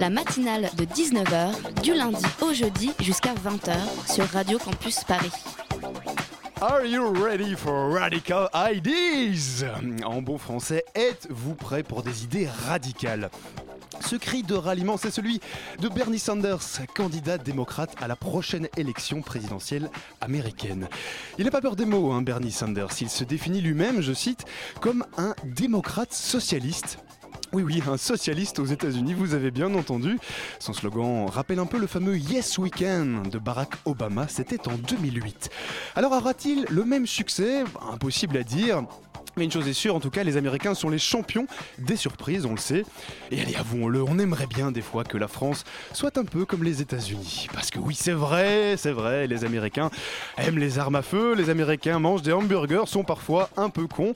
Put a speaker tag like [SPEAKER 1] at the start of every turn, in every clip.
[SPEAKER 1] La matinale de 19h, du lundi au jeudi jusqu'à 20h sur Radio Campus Paris.
[SPEAKER 2] Are you ready for radical ideas? En bon français, êtes-vous prêt pour des idées radicales? Ce cri de ralliement, c'est celui de Bernie Sanders, candidat démocrate à la prochaine élection présidentielle américaine. Il n'a pas peur des mots, hein, Bernie Sanders. Il se définit lui-même, je cite, comme un démocrate socialiste. Oui, oui, un socialiste aux États-Unis, vous avez bien entendu. Son slogan rappelle un peu le fameux Yes We Can de Barack Obama, c'était en 2008. Alors aura-t-il le même succès? Impossible à dire. Mais une chose est sûre, en tout cas, les Américains sont les champions des surprises, on le sait. Et allez, avouons-le, on aimerait bien des fois que la France soit un peu comme les États-Unis. Parce que oui, c'est vrai, c'est vrai, les Américains aiment les armes à feu, les Américains mangent des hamburgers, sont parfois un peu cons.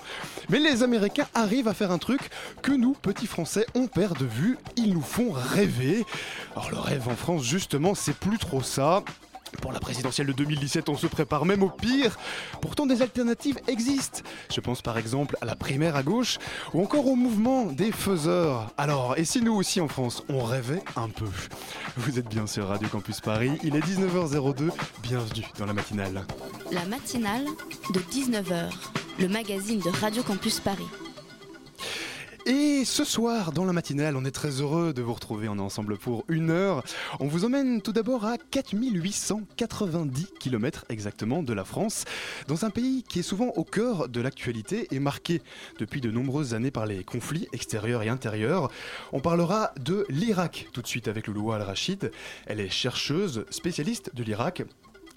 [SPEAKER 2] Mais les Américains arrivent à faire un truc que nous, petits Français, on perd de vue. Ils nous font rêver. Alors le rêve en France, justement, c'est plus trop ça. Pour la présidentielle de 2017, on se prépare même au pire. Pourtant, des alternatives existent. Je pense par exemple à la primaire à gauche ou encore au mouvement des faiseurs. Alors, et si nous aussi en France, on rêvait un peu? Vous êtes bien sur Radio Campus Paris, il est 19h02, bienvenue dans la matinale.
[SPEAKER 1] La matinale de 19h, le magazine de Radio Campus Paris.
[SPEAKER 2] Et ce soir, dans la matinale, on est très heureux de vous retrouver. On est ensemble pour une heure. On vous emmène tout d'abord à 4890 km exactement de la France, dans un pays qui est souvent au cœur de l'actualité et marqué depuis de nombreuses années par les conflits extérieurs et intérieurs. On parlera de l'Irak tout de suite avec Louloua Al-Rachid. Elle est chercheuse, spécialiste de l'Irak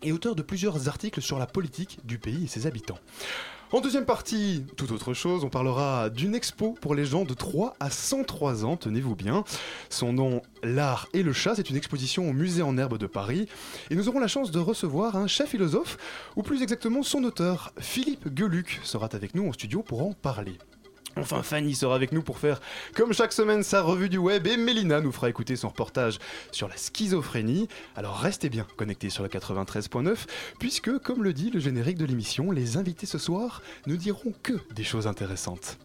[SPEAKER 2] et auteur de plusieurs articles sur la politique du pays et ses habitants. En deuxième partie, tout autre chose, on parlera d'une expo pour les gens de 3 à 103 ans, tenez-vous bien. Son nom, L'art et le chat, c'est une exposition au musée en herbe de Paris. Et nous aurons la chance de recevoir un chef philosophe, ou plus exactement son auteur, Philippe Geluc, sera avec nous en studio pour en parler. Enfin, Fanny sera avec nous pour faire, comme chaque semaine, sa revue du web et Mélina nous fera écouter son reportage sur la schizophrénie. Alors restez bien connectés sur le 93.9, puisque, comme le dit le générique de l'émission, les invités ce soir ne diront que des choses intéressantes.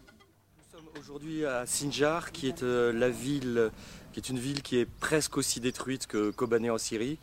[SPEAKER 3] Nous sommes aujourd'hui à Sinjar, qui est euh, la ville, qui est une ville qui est presque aussi détruite que Kobané en Syrie.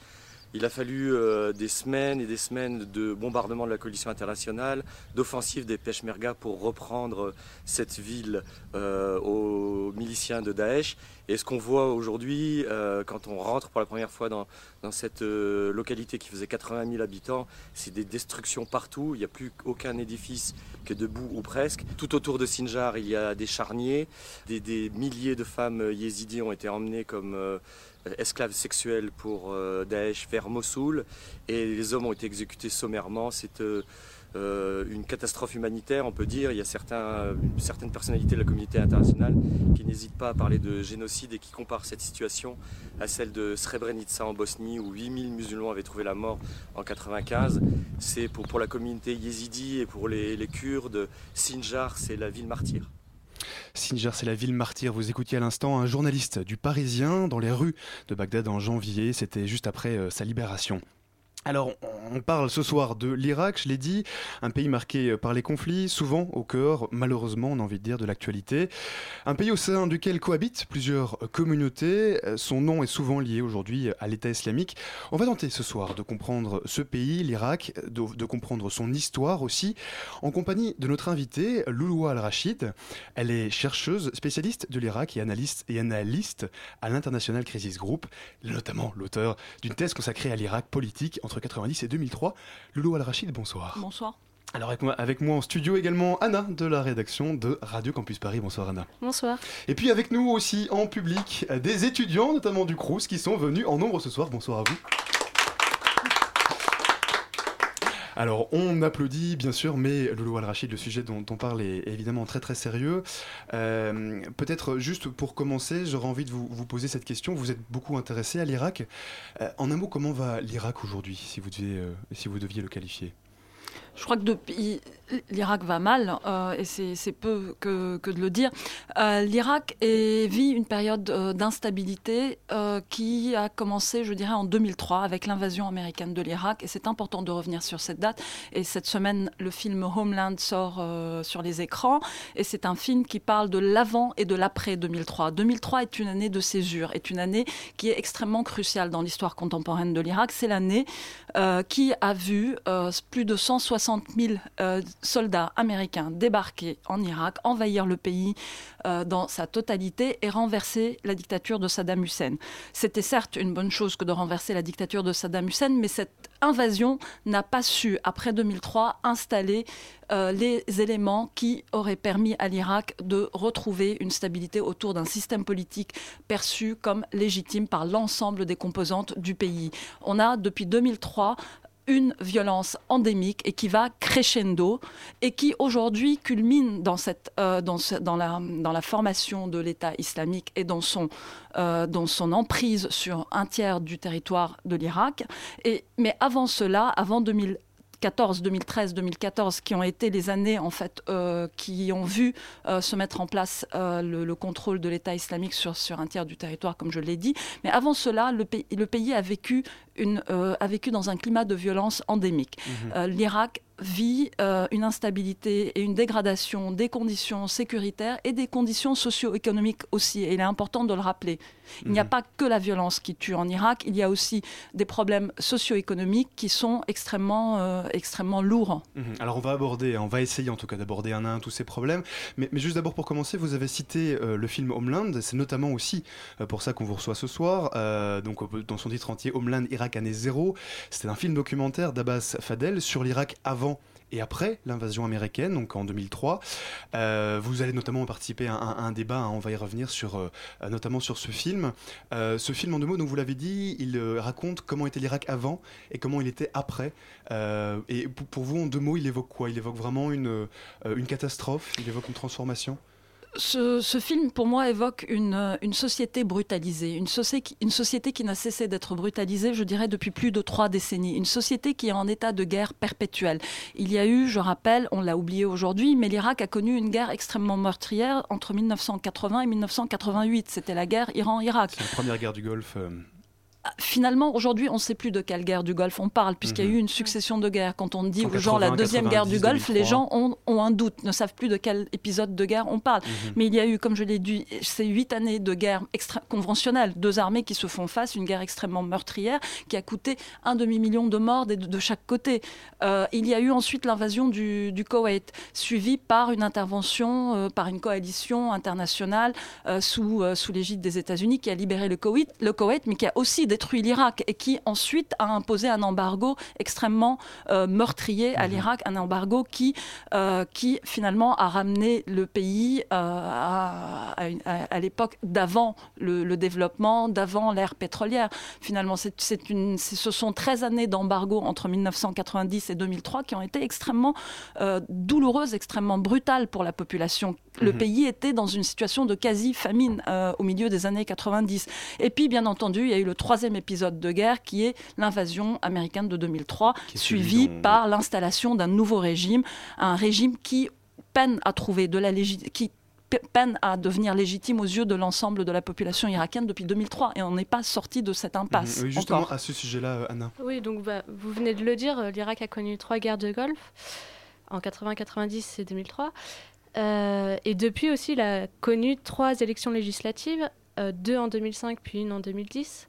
[SPEAKER 3] Il a fallu euh, des semaines et des semaines de bombardement de la coalition internationale, d'offensive des Peshmerga pour reprendre cette ville euh, aux miliciens de Daesh. Et ce qu'on voit aujourd'hui, euh, quand on rentre pour la première fois dans, cette euh, localité qui faisait 80 000 habitants, c'est des destructions partout. Il n'y a plus aucun édifice qui est debout ou presque. Tout autour de Sinjar, il y a des charniers. Des, milliers de femmes yézidis ont été emmenées comme euh, esclaves sexuels pour Daesh vers Mossoul. Et les hommes ont été exécutés sommairement. C'est euh, une catastrophe humanitaire, on peut dire. Il y a certaines personnalités de la communauté internationale qui n'hésitent pas à parler de génocide et qui comparent cette situation à celle de Srebrenica en Bosnie où 8000 musulmans avaient trouvé la mort en 95. C'est pour, pour la communauté yézidi et pour les, les Kurdes, Sinjar, c'est la ville martyre.
[SPEAKER 2] Sinjar, c'est la ville martyre. Vous écoutiez à l'instant un journaliste du Parisien dans les rues de Bagdad en janvier. C'était juste après euh, sa libération. Alors, on parle ce soir de l'Irak, je l'ai dit, un pays marqué par les conflits, souvent au cœur, malheureusement, on a envie de dire, de l'actualité. Un pays au sein duquel cohabitent plusieurs communautés. Son nom est souvent lié aujourd'hui à l'État islamique. On va tenter ce soir de comprendre ce pays, l'Irak, de, comprendre son histoire aussi, en compagnie de notre invitée, Louloua Al-Rachid. Elle est chercheuse, spécialiste de l'Irak et analyste, et analyste à l'International Crisis Group, notamment l'auteur d'une thèse consacrée à l'Irak politique entre 90 et 2003. Loulou Al-Rachid, bonsoir.
[SPEAKER 4] Bonsoir.
[SPEAKER 2] Alors avec moi, avec moi en studio également Anna de la rédaction de Radio Campus Paris. Bonsoir Anna.
[SPEAKER 5] Bonsoir.
[SPEAKER 2] Et puis avec nous aussi en public des étudiants, notamment du Crous, qui sont venus en nombre ce soir. Bonsoir à vous. Alors, on applaudit, bien sûr, mais Loulou Al-Rachid, le sujet dont on parle est évidemment très très sérieux. Euh, Peut-être juste pour commencer, j'aurais envie de vous, poser cette question. Vous êtes beaucoup intéressé à l'Irak. Euh, en un mot, comment va l'Irak aujourd'hui, si, vous deviez, euh, si vous deviez le qualifier?
[SPEAKER 5] Je crois que depuis l'Irak va mal, euh, et c'est peu que, de le dire. Euh, L'Irak vit une période euh, d'instabilité qui a commencé, je dirais, en 2003 avec l'invasion américaine de l'Irak, et c'est important de revenir sur cette date. Et cette semaine, le film Homeland sort sur les écrans, et c'est un film qui parle de l'avant et de l'après 2003. 2003 est une année de césure, est une année qui est extrêmement cruciale dans l'histoire contemporaine de l'Irak. C'est l'année qui a vu plus de 160 000 soldats américains débarquer en Irak, envahir le pays euh, dans sa totalité et renverser la dictature de Saddam Hussein. C'était certes une bonne chose que de renverser la dictature de Saddam Hussein, mais cette invasion n'a pas su, après 2003, installer euh, les éléments qui auraient permis à l'Irak de retrouver une stabilité autour d'un système politique perçu comme légitime par l'ensemble des composantes du pays. On a, depuis 2003, une violence endémique et qui va crescendo et qui aujourd'hui culmine dans, cette, euh, dans, la, dans la formation de l'État islamique et dans son, euh, dans son emprise sur un tiers du territoire de l'Irak. Mais avant cela, avant 2000, 2014, 2013, 2014, qui ont été les années en fait euh, qui ont vu se mettre en place le, le, contrôle de l'État islamique sur, sur un tiers du territoire, comme je l'ai dit. Mais avant cela, le, pays, le pays a vécu, une, euh, a vécu dans un climat de violence endémique. Mmh. L'Irak vit euh, une instabilité et une dégradation des conditions sécuritaires et des conditions socio-économiques aussi. Et il est important de le rappeler. Il mmh. n'y a pas que la violence qui tue en Irak, il y a aussi des problèmes socio-économiques qui sont extrêmement, euh, extrêmement lourds.
[SPEAKER 2] Mmh. Alors on va aborder, on va essayer en tout cas d'aborder un à un tous ces problèmes. Mais, mais juste d'abord pour commencer, vous avez cité euh, le film Homeland. C'est notamment aussi euh, pour ça qu'on vous reçoit ce soir. Euh, donc dans son titre entier, Homeland Irak année zéro. C'était un film documentaire d'Abbas Fadel sur l'Irak avant et après l'invasion américaine, donc en 2003. Euh, vous allez notamment participer à un, débat, hein, on va y revenir sur, euh, notamment sur ce film. Euh, ce film en deux mots, donc vous l'avez dit, il raconte comment était l'Irak avant et comment il était après. Et pour, pour, vous, en deux mots, il évoque quoi? Il évoque vraiment une, une catastrophe? Il évoque une transformation?
[SPEAKER 5] Ce, film, pour moi, évoque une, une société brutalisée, une, soci une société qui n'a cessé d'être brutalisée, je dirais, depuis plus de trois décennies, une société qui est en état de guerre perpétuelle. Il y a eu, je rappelle, on l'a oublié aujourd'hui, mais l'Irak a connu une guerre extrêmement meurtrière entre 1980 et 1988. C'était la guerre Iran-Irak.
[SPEAKER 2] La première guerre du Golfe.
[SPEAKER 5] Finalement, aujourd'hui, on ne sait plus de quelle guerre du Golfe on parle, puisqu'il y a eu une succession de guerres. Quand on dit aux gens la deuxième guerre du Golfe, 2003. les gens ont, ont, un doute, ne savent plus de quel épisode de guerre on parle. Mm -hmm. Mais il y a eu, comme je l'ai dit, ces huit années de guerre conventionnelle, deux armées qui se font face, une guerre extrêmement meurtrière, qui a coûté un demi-million de morts de, de, chaque côté. Euh, il y a eu ensuite l'invasion du, du, Koweït, suivie par une intervention, euh, par une coalition internationale euh, sous, sous l'égide des États-Unis, qui a libéré le Koweït, le Koweït, mais qui a aussi détruit l'Irak et qui ensuite a imposé un embargo extrêmement euh, meurtrier à mmh. l'Irak, un embargo qui, euh, qui finalement a ramené le pays euh, à, à, à l'époque d'avant le, le, développement, d'avant l'ère pétrolière. Finalement, c'est une, ce sont 13 années d'embargo entre 1990 et 2003 qui ont été extrêmement douloureuses, extrêmement brutales pour la population. Le mmh. pays était dans une situation de quasi-famine euh, au milieu des années 90. Et puis, bien entendu, il y a eu le troisième épisode de guerre qui est l'invasion américaine de 2003, suivie dont... par l'installation d'un nouveau régime, un régime qui peine à trouver de la légitimité peine à devenir légitime aux yeux de l'ensemble de la population irakienne depuis 2003 et on n'est pas sorti de cette impasse.
[SPEAKER 2] Mmh, oui, justement,
[SPEAKER 5] encore.
[SPEAKER 2] à ce sujet-là, Anna.
[SPEAKER 6] Oui, donc bah, vous venez de le dire, l'Irak a connu trois guerres de Golfe en 80, 90 et 2003. Euh, et depuis aussi, il a connu trois élections législatives, euh, deux en 2005 puis une en 2010.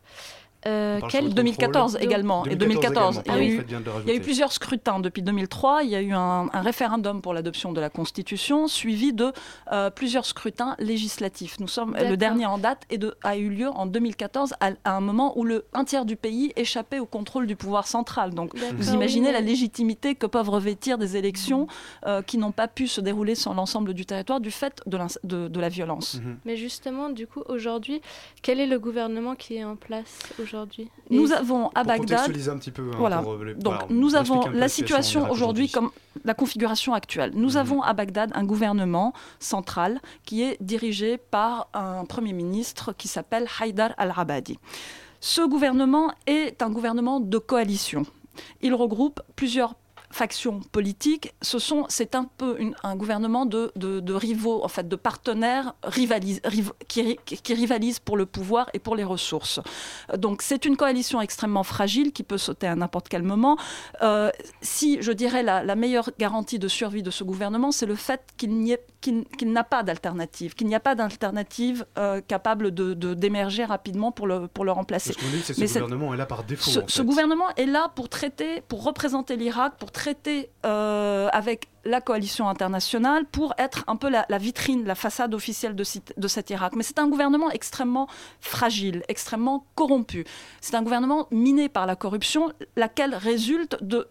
[SPEAKER 5] Euh, quel 2014 également 2014 et 2014 également. il, y a eu, il y a eu plusieurs scrutins. Depuis 2003 il y a eu un, un référendum pour l'adoption de la constitution suivi de euh, plusieurs scrutins législatifs. Nous sommes le dernier en date et de, a eu lieu en 2014 à, à, un moment où le un tiers du pays échappait au contrôle du pouvoir central. Donc vous imaginez oui, la légitimité que peuvent revêtir des élections euh, qui n'ont pas pu se dérouler sur l'ensemble du territoire du fait de, de, de la violence.
[SPEAKER 6] Mmh. mais justement du coup aujourd'hui quel est le gouvernement qui est en place aujourd'hui aujourd'hui
[SPEAKER 5] Nous avons à
[SPEAKER 2] Pour
[SPEAKER 5] Bagdad.
[SPEAKER 2] un petit peu. hein,
[SPEAKER 5] Voilà.
[SPEAKER 2] pour, euh,
[SPEAKER 5] Donc
[SPEAKER 2] voilà,
[SPEAKER 5] nous avons la situation aujourd'hui comme la configuration actuelle. Nous
[SPEAKER 2] Mhm.
[SPEAKER 5] avons à Bagdad un gouvernement central qui est dirigé par un Premier ministre qui s'appelle Haïdar al-Abadi. Ce gouvernement est un gouvernement de coalition. Il regroupe plusieurs factions politiques. Ce sont, c'est un peu un gouvernement de, de- de rivaux, en fait, de partenaires rivalis- riv- qui, ri- qui rivalisent pour le pouvoir et pour les ressources. Donc c'est une coalition extrêmement fragile qui peut sauter à n'importe quel moment. Euh, si je dirais la, la meilleure garantie de survie de ce gouvernement, c'est le fait qu'il n'y ait- qu'il- n'a pas d'alternative, qu'il n'y a pas d'alternative euh, capable de, de- d'émerger rapidement pour le, pour le remplacer.
[SPEAKER 2] Ce qu'on dit, c'est que
[SPEAKER 5] Mais
[SPEAKER 2] ce gouvernement est là par défaut.
[SPEAKER 5] Ce,
[SPEAKER 2] en
[SPEAKER 5] ce
[SPEAKER 2] fait.
[SPEAKER 5] gouvernement est là pour traiter, pour représenter l'Irak, pour traiter euh, avec la coalition internationale, pour être un peu la, la vitrine, la façade officielle de, de cet Irak. Mais c'est un gouvernement extrêmement fragile, extrêmement corrompu. C'est un gouvernement miné par la corruption, laquelle résulte de,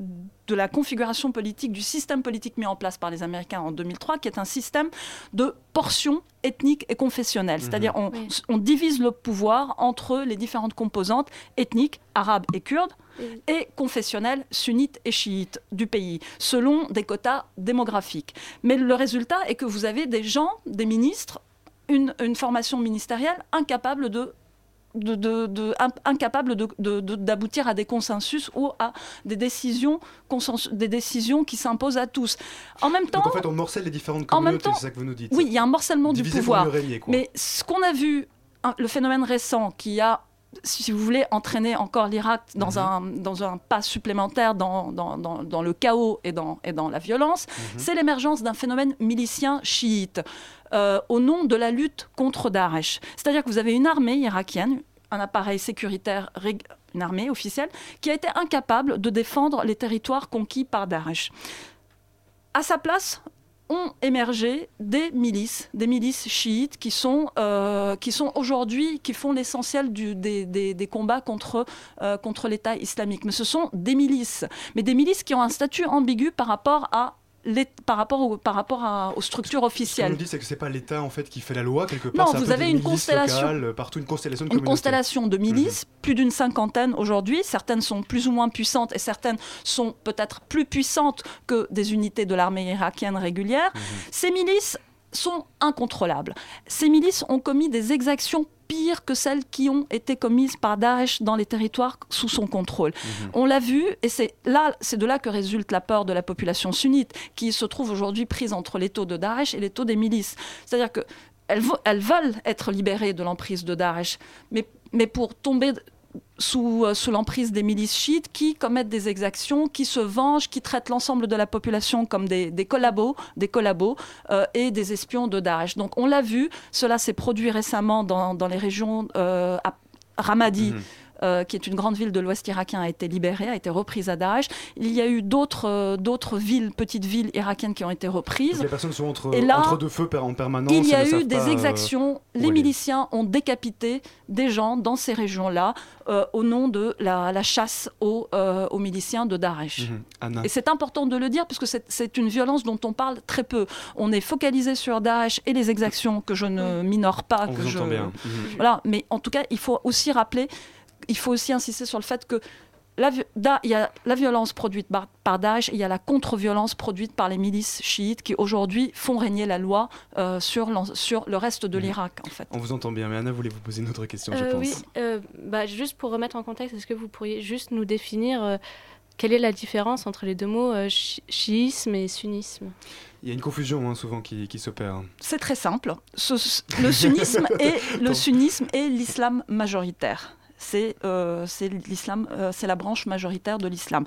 [SPEAKER 5] de la configuration politique, du système politique mis en place par les Américains en 2003, qui est un système de portions ethniques et confessionnelles.
[SPEAKER 2] Mhm.
[SPEAKER 5] C'est-à-dire on,
[SPEAKER 6] Oui.
[SPEAKER 5] on divise le pouvoir entre les différentes composantes ethniques, arabes et kurdes,
[SPEAKER 6] Et-
[SPEAKER 5] et confessionnelles, sunnites et chiites du pays, selon des quotas démographiques. Mais le résultat est que vous avez des gens, des ministres, une, une formation ministérielle incapable de de, de- de- in- incapable d'aboutir à des consensus ou à des décisions, consensus- des décisions qui s'imposent à tous. En même temps,
[SPEAKER 2] Donc en fait, on morcelle les différentes communautés, c'est ça que vous nous dites.
[SPEAKER 5] oui, il y a un morcellement du pouvoir.
[SPEAKER 2] régner.
[SPEAKER 5] Mais ce qu'on a vu, le phénomène récent qui a, si vous voulez, entraîné encore l'Irak dans,
[SPEAKER 2] Mhm.
[SPEAKER 5] un, dans un pas supplémentaire dans, dans, dans- dans le chaos et dans, et dans la violence,
[SPEAKER 2] Mhm.
[SPEAKER 5] c'est l'émergence d'un phénomène milicien chiite euh, au nom de la lutte contre Daesh. C'est-à-dire que vous avez une armée irakienne, un appareil sécuritaire, rég- une armée officielle, qui a été incapable de défendre les territoires conquis par Daesh. À sa place, ont émergé des milices, des milices chiites qui sont, euh, sont aujourd'hui, qui font l'essentiel des, combats contre, euh, contre l'État islamique. Mais ce sont des milices, mais des milices qui ont un statut ambigu par rapport à par rapport, au- par rapport à- aux structures
[SPEAKER 2] Ce qu'on
[SPEAKER 5] officielles.
[SPEAKER 2] nous dit, c'est que c'est pas l'État en fait qui fait la loi quelque part.
[SPEAKER 5] Non,
[SPEAKER 2] un
[SPEAKER 5] vous avez une constellation-
[SPEAKER 2] locales, euh, partout une constellation de
[SPEAKER 5] une
[SPEAKER 2] communautés.
[SPEAKER 5] constellation de milices,
[SPEAKER 2] Mhm.
[SPEAKER 5] plus d'une cinquantaine aujourd'hui. Certaines sont plus ou moins puissantes et certaines sont peut-être plus puissantes que des unités de l'armée irakienne régulière.
[SPEAKER 2] Mhm.
[SPEAKER 5] Ces milices sont incontrôlables. Ces milices ont commis des exactions pires que celles qui ont été commises par Daesh dans les territoires sous son contrôle.
[SPEAKER 2] Mhm.
[SPEAKER 5] On l'a vu, et c'est là, c'est de là que résulte la peur de la population sunnite, qui se trouve aujourd'hui prise entre les taux de Daesh et les taux des milices. C'est-à-dire que elles, veulent être libérées de l'emprise de Daesh, mais, mais pour tomber sous, euh, sous l'emprise des milices chiites qui commettent des exactions, qui se vengent, qui traitent l'ensemble de la population comme des, collabos, des collabos euh, et des espions de Daesh. Donc on l'a vu, cela s'est produit récemment dans, les régions euh, Ramadi.
[SPEAKER 2] Mhm.
[SPEAKER 5] Euh, qui est une grande ville de l'Ouest irakien, a été libérée, a été reprise à Daesh. Il y a eu d'autres euh, d'autres villes, petites villes irakiennes qui ont été reprises.
[SPEAKER 2] les personnes sont entre,
[SPEAKER 5] Et là,
[SPEAKER 2] entre deux feux en permanence.
[SPEAKER 5] Il y a eu des
[SPEAKER 2] euh,
[SPEAKER 5] exactions. Les miliciens ont décapité des gens dans ces régions-là euh, au nom de la, la chasse aux, euh, aux miliciens de Daesh.
[SPEAKER 2] Mhm.
[SPEAKER 5] Et c'est important de le dire puisque c'est- c'est une violence dont on parle très peu. On est focalisé sur Daesh et les exactions que je ne minore pas.
[SPEAKER 2] On
[SPEAKER 5] que
[SPEAKER 2] vous
[SPEAKER 5] je...
[SPEAKER 2] entend bien. Mhm.
[SPEAKER 5] Voilà, mais en tout cas, il faut aussi rappeler, il faut aussi insister sur le fait que la, il y a la violence produite par, par Daesh, et il y a la contre-violence produite par les milices chiites qui aujourd'hui font régner la loi euh, sur, le reste de
[SPEAKER 2] Mhm.
[SPEAKER 5] l'Irak, en fait.
[SPEAKER 2] On vous entend bien, mais Anna voulait vous poser une autre question, je
[SPEAKER 6] Euh,
[SPEAKER 2] pense.
[SPEAKER 6] oui, euh, bah, juste pour remettre en contexte, est-ce que vous pourriez juste nous définir euh, quelle est la différence entre les deux mots euh, chi- chiisme et sunnisme?
[SPEAKER 2] Il y a une confusion hein, souvent qui, qui s'opère.
[SPEAKER 5] C'est très simple. Ce- le sunnisme est l'islam majoritaire. C'est euh, euh, c'est la branche majoritaire de l'islam.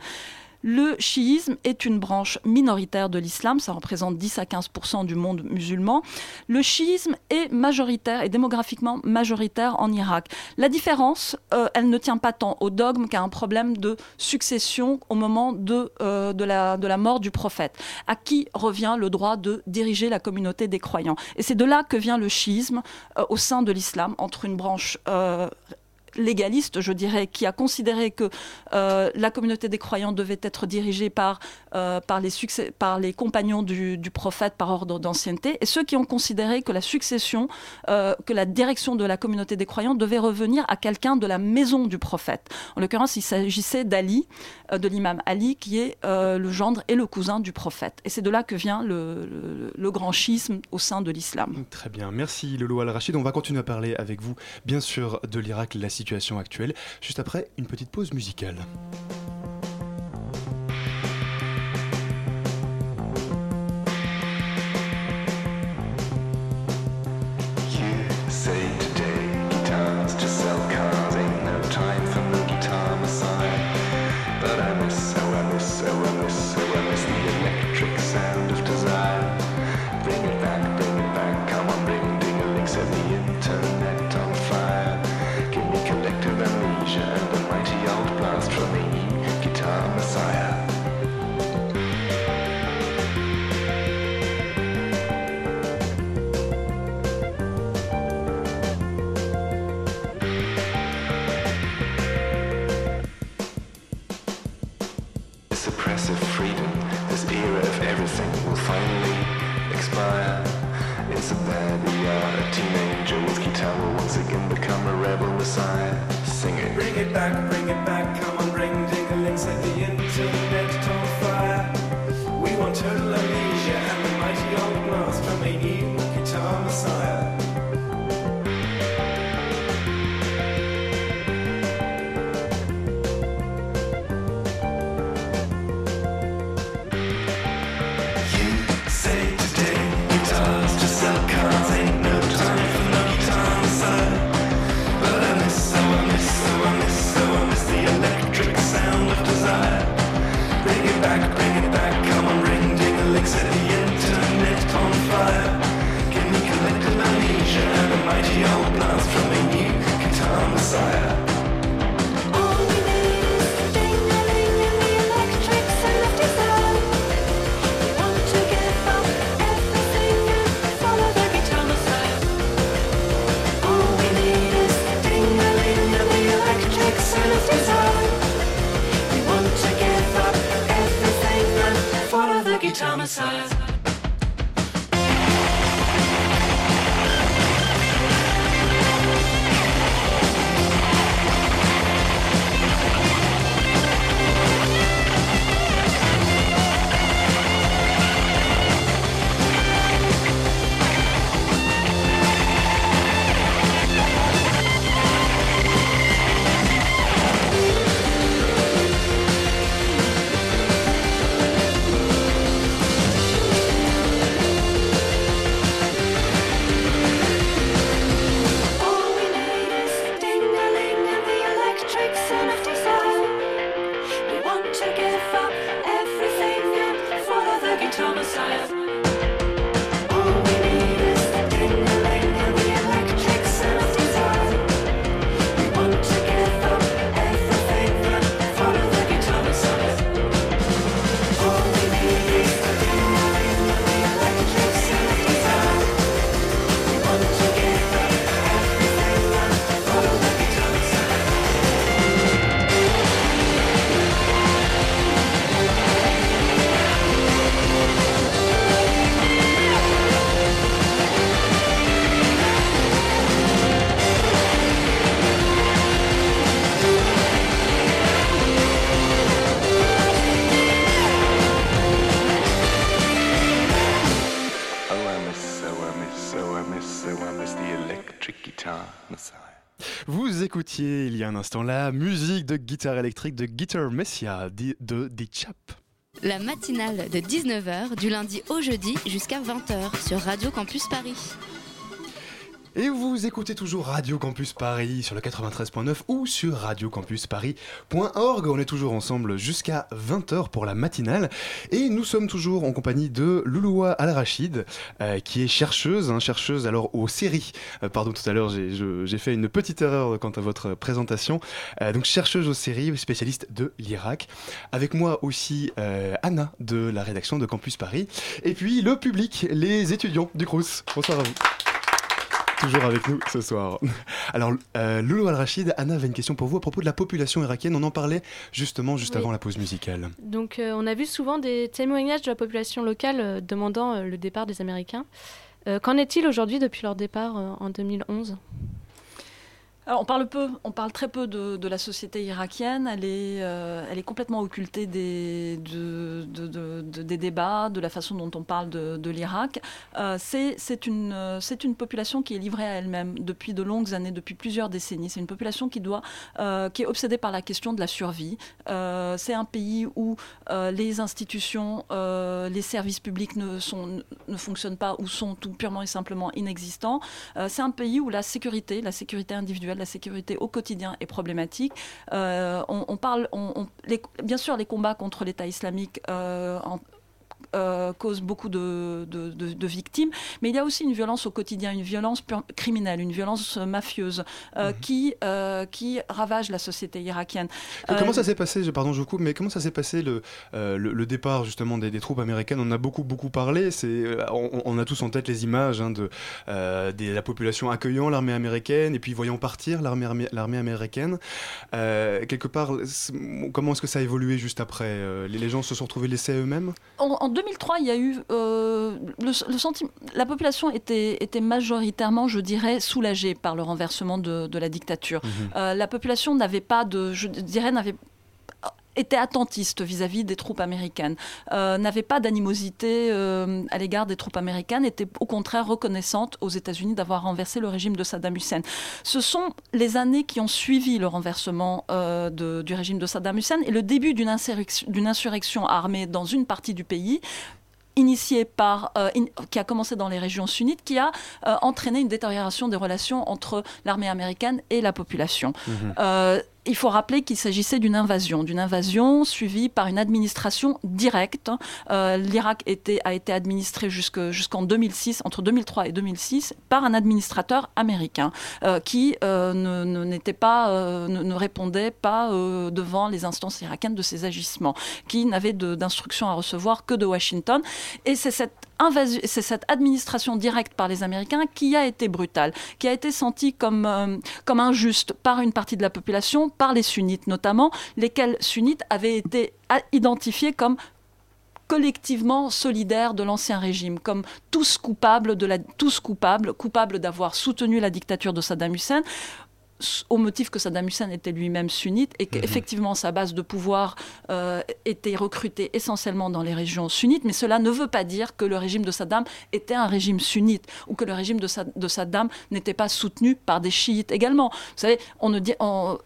[SPEAKER 5] Le chiisme est une branche minoritaire de l'islam, ça représente 10 à 15 du monde musulman. Le chiisme est majoritaire et démographiquement majoritaire en Irak. La différence, euh, elle ne tient pas tant au dogme qu'à un problème de succession au moment de, la, mort du prophète. À qui revient le droit de diriger la communauté des croyants? Et c'est de là que vient le chiisme au sein de l'islam, entre une branche légaliste, je dirais, qui a considéré que euh, la communauté des croyants devait être dirigée par, euh, par, les, succès, par les compagnons du, prophète par ordre d'ancienneté, et ceux qui ont considéré que la succession, euh, que la direction de la communauté des croyants devait revenir à quelqu'un de la maison du prophète. En l'occurrence, il s'agissait d'Ali, de l'imam Ali, qui est le gendre et le cousin du prophète. Et c'est de là que vient le grand schisme au sein de l'islam.
[SPEAKER 2] Très bien, merci Lolo Al-Rachid. On va continuer à parler avec vous, bien sûr, de l'Irak, la situation actuelle, juste après une petite pause musicale. Écoutiez il y a un instant la musique de guitare électrique de Guitar Messiah di- de The Chap.
[SPEAKER 1] La matinale de 19h du lundi au jeudi jusqu'à 20h sur Radio Campus Paris.
[SPEAKER 2] Et vous écoutez toujours Radio Campus Paris sur le 93.9 ou sur radiocampusparis.org. On est toujours ensemble jusqu'à 20h pour la matinale. Et nous sommes toujours en compagnie de Louloua Al-Rachid, euh, qui est chercheuse, hein, chercheuse alors aux séries. Euh, pardon, tout à l'heure j'ai fait une petite erreur quant à votre présentation. Euh, donc chercheuse aux séries, spécialiste de l'Irak. Avec moi aussi euh, Anna de la rédaction de Campus Paris. Et puis le public, les étudiants du Crous. Bonsoir à vous. Toujours avec nous ce soir. Alors, euh, Loulou Al-Rachid, Anna avait une question pour vous à propos de la population irakienne. On en parlait justement juste
[SPEAKER 6] Oui.
[SPEAKER 2] avant la pause musicale.
[SPEAKER 6] Donc, euh, on a vu souvent des témoignages de la population locale euh, demandant le départ des Américains. Qu'en est-il aujourd'hui depuis leur départ en 2011
[SPEAKER 5] On parle peu, on parle très peu de, la société irakienne. Elle est, euh, complètement occultée des, de- de- de- de- des débats, de la façon dont on parle de, l'Irak. Euh, c'est une, population qui est livrée à elle-même depuis de longues années, depuis plusieurs décennies. C'est une population qui doit, euh, est obsédée par la question de la survie. C'est un pays où les institutions, les services publics ne, ne fonctionnent pas ou sont tout purement et simplement inexistants. C'est un pays où la sécurité, la sécurité individuelle, la sécurité au quotidien est problématique. Euh, on, parle, bien sûr, les combats contre l'État islamique euh, en- euh, causent beaucoup de, de- de- de victimes, mais il y a aussi une violence au quotidien, une violence criminelle, une violence euh, mafieuse euh, qui, euh, qui ravage la société irakienne.
[SPEAKER 2] Comment ça s'est passé, je- pardon je vous coupe, mais comment ça s'est passé le, le, le départ justement des, des troupes américaines? On en a beaucoup beaucoup parlé, on, on a tous en tête les images hein, de des- la population accueillant l'armée américaine et puis voyant partir l'armée, armée- l'armée américaine. Quelque part, comment est-ce que ça a évolué juste après les, les gens se sont retrouvés laissés à eux-mêmes?
[SPEAKER 5] En, en 2003, il y a eu euh, le, le sentiment. La population était, était majoritairement, je dirais, soulagée par le renversement de, de la dictature. Euh, la population n'avait pas de, je dirais, n'avait était attentiste vis-à-vis des troupes américaines, euh, n'avait pas d'animosité euh, à l'égard des troupes américaines, était au contraire reconnaissante aux États-Unis d'avoir renversé le régime de Saddam Hussein. Ce sont les années qui ont suivi le renversement euh, de- du régime de Saddam Hussein et le début d'une insurrection, armée dans une partie du pays initiée par, euh, in- qui a commencé dans les régions sunnites, qui a euh, entraîné une détérioration des relations entre l'armée américaine et la population. Euh, il faut rappeler qu'il s'agissait d'une invasion, d'une invasion suivie par une administration directe. Euh, L'Irak a été administré jusque- jusqu'en 2006, entre 2003 et 2006, par un administrateur américain euh, qui euh, ne, ne- répondait pas devant les instances irakiennes de ses agissements, qui n'avait d'instructions à recevoir que de Washington. Et c'est cette c'est cette administration directe par les Américains qui a été brutale, qui a été sentie comme, euh, injuste par une partie de la population, par les sunnites notamment, lesquels sunnites avaient été identifiés comme collectivement solidaires de l'ancien régime, comme tous coupables de coupables, d'avoir soutenu la dictature de Saddam Hussein au motif que Saddam Hussein était lui-même sunnite et qu'effectivement sa base de pouvoir euh, était recrutée essentiellement dans les régions sunnites, mais cela ne veut pas dire que le régime de Saddam était un régime sunnite ou que le régime de, Sa- de Saddam n'était pas soutenu par des chiites également. Vous savez, on ne dit, on-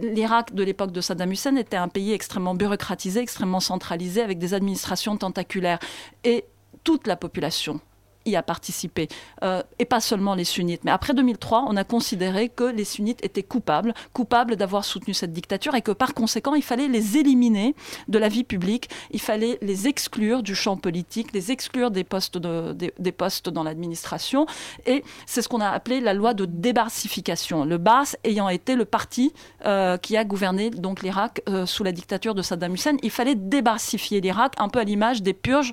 [SPEAKER 5] l'Irak de l'époque de Saddam Hussein était un pays extrêmement bureaucratisé, extrêmement centralisé, avec des administrations tentaculaires. Et toute la population y a participé, euh, et pas seulement les sunnites. Mais après 2003, on a considéré que les sunnites étaient coupables, coupables d'avoir soutenu cette dictature, et que par conséquent, il fallait les éliminer de la vie publique, il fallait les exclure du champ politique, les exclure des postes, de- des, postes dans l'administration, et c'est ce qu'on a appelé la loi de débarcification. Le Bas ayant été le parti euh, qui a gouverné donc l'Irak euh, sous la dictature de Saddam Hussein, il fallait débarcifier l'Irak, un peu à l'image des purges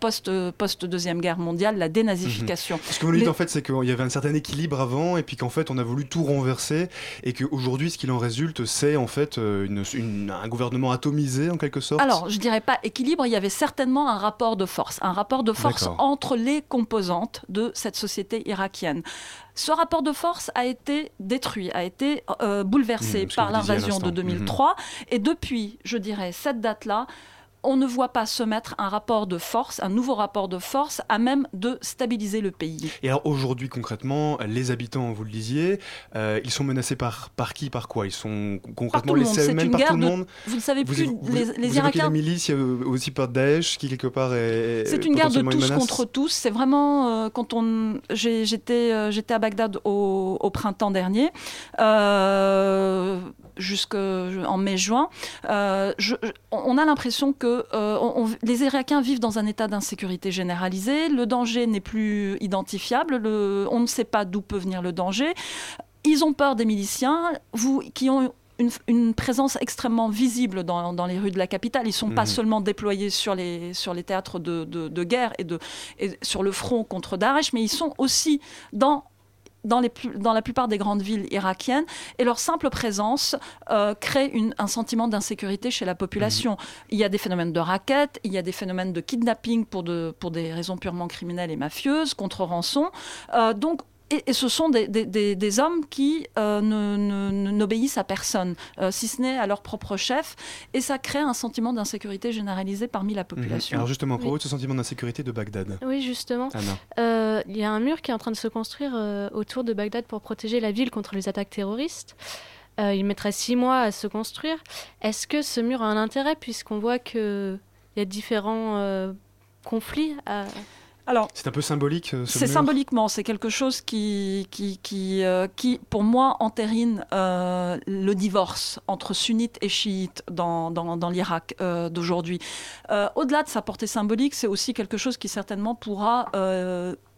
[SPEAKER 5] post, post deuxième guerre mondiale, la dénazification.
[SPEAKER 2] Ce que vous dites en fait, c'est qu'il y avait un certain équilibre avant, et puis qu'en fait, on a voulu tout renverser, et qu'aujourd'hui, ce qu'il en résulte, c'est en fait euh, une- une- un gouvernement atomisé en quelque sorte.
[SPEAKER 5] Alors, je dirais pas équilibre, il y avait certainement un rapport de force, un rapport de force entre les composantes de cette société irakienne. Ce rapport de force a été détruit, a été euh, bouleversé
[SPEAKER 2] Mmh,
[SPEAKER 5] par l'invasion de
[SPEAKER 2] l'instant. Mmh.
[SPEAKER 5] 2003. Et depuis, je dirais, cette date-là, on ne voit pas se mettre un rapport de force, un nouveau rapport de force, à même de stabiliser le pays.
[SPEAKER 2] Et alors aujourd'hui concrètement, les habitants, vous le disiez, euh, ils sont menacés par, par qui, par quoi? Ils sont concrètement
[SPEAKER 5] tout le monde.
[SPEAKER 2] laissés à
[SPEAKER 5] C'est
[SPEAKER 2] eux-mêmes
[SPEAKER 5] une
[SPEAKER 2] par
[SPEAKER 5] guerre
[SPEAKER 2] tout le
[SPEAKER 5] de-
[SPEAKER 2] monde?
[SPEAKER 5] Vous ne savez
[SPEAKER 2] Vous,
[SPEAKER 5] plus,
[SPEAKER 2] vous-
[SPEAKER 5] les,
[SPEAKER 2] vous
[SPEAKER 5] les
[SPEAKER 2] évoquez
[SPEAKER 5] Irakiens
[SPEAKER 2] la milice, il y a aussi par Daesh qui quelque part est
[SPEAKER 5] C'est une guerre de tous contre tous. C'est vraiment euh, quand on j'étais euh, j'étais à Bagdad au, au printemps dernier, euh, jusque en mai-juin. Euh, on a l'impression que euh, on- on- les Irakiens vivent dans un état d'insécurité généralisée. Le danger n'est plus identifiable. Le- on ne sait pas d'où peut venir le danger. Ils ont peur des miliciens, vous qui ont une, une présence extrêmement visible dans, dans les rues de la capitale. Ils ne sont pas
[SPEAKER 7] Mhm.
[SPEAKER 5] seulement déployés sur les, sur les théâtres de, de- de guerre et, de, et sur le front contre Daesh, mais ils sont aussi dans dans, la plupart des grandes villes irakiennes et leur simple présence euh, crée un sentiment d'insécurité chez la population. Il y a des phénomènes de raquettes, il y a des phénomènes de kidnapping pour des raisons purement criminelles et mafieuses, contre rançon. Euh, donc, et, et ce sont des, des- des- des hommes qui euh, ne- ne- ne- n'obéissent à personne, euh, si ce n'est à leur propre chef, et ça crée un sentiment d'insécurité généralisé parmi la
[SPEAKER 2] Mhm.
[SPEAKER 5] population.
[SPEAKER 2] Alors justement, à propos
[SPEAKER 6] Oui.
[SPEAKER 2] de ce sentiment d'insécurité de Bagdad.
[SPEAKER 6] Oui, justement. Euh, Il y a un mur qui est en train de se construire euh, autour de Bagdad pour protéger la ville contre les attaques terroristes. Euh, il mettrait six mois à se construire. Est-ce que ce mur a un intérêt puisqu'on voit qu'il y a différents euh, conflits à-
[SPEAKER 5] Alors,
[SPEAKER 2] C'est un peu symbolique. euh, ce
[SPEAKER 5] C'est symboliquement, c'est quelque chose qui, qui, qui, euh, qui, pour moi, entérine euh, le divorce entre sunnites et chiites dans, dans, dans l'Irak euh, d'aujourd'hui. Au-delà de sa portée symbolique, c'est aussi quelque chose qui certainement pourra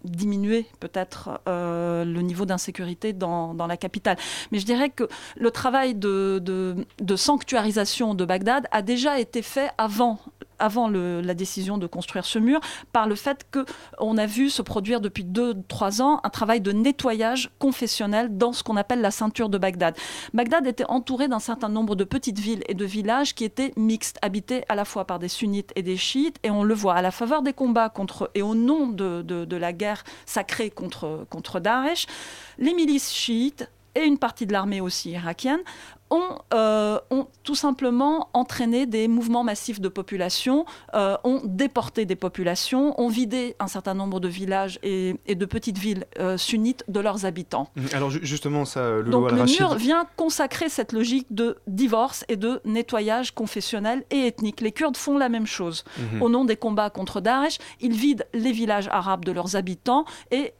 [SPEAKER 5] diminuer peut-être euh, le niveau d'insécurité dans, dans la capitale. Mais je dirais que le travail de, de, de sanctuarisation de Bagdad a déjà été fait avant avant la décision de construire ce mur, par le fait que on a vu se produire depuis deux, trois ans un travail de nettoyage confessionnel dans ce qu'on appelle la ceinture de Bagdad. Bagdad était entouré d'un certain nombre de petites villes et de villages qui étaient mixtes, habités à la fois par des sunnites et des chiites, et on le voit à la faveur des combats contre et au nom de, de- de la guerre sacrée contre, contre Daesh, les milices chiites et une partie de l'armée aussi irakienne ont, euh, ont tout simplement entraîné des mouvements massifs de population, euh, ont déporté des populations, ont vidé un certain nombre de villages et, et de petites villes euh, sunnites de leurs habitants.
[SPEAKER 2] Mhm. Alors ju- justement, ça, euh, Loulou
[SPEAKER 5] Donc le mur vient consacrer cette logique de divorce et de nettoyage confessionnel et ethnique. Les Kurdes font la même chose.
[SPEAKER 2] Mhm.
[SPEAKER 5] Au nom des combats contre Daesh, ils vident les villages arabes de leurs habitants et,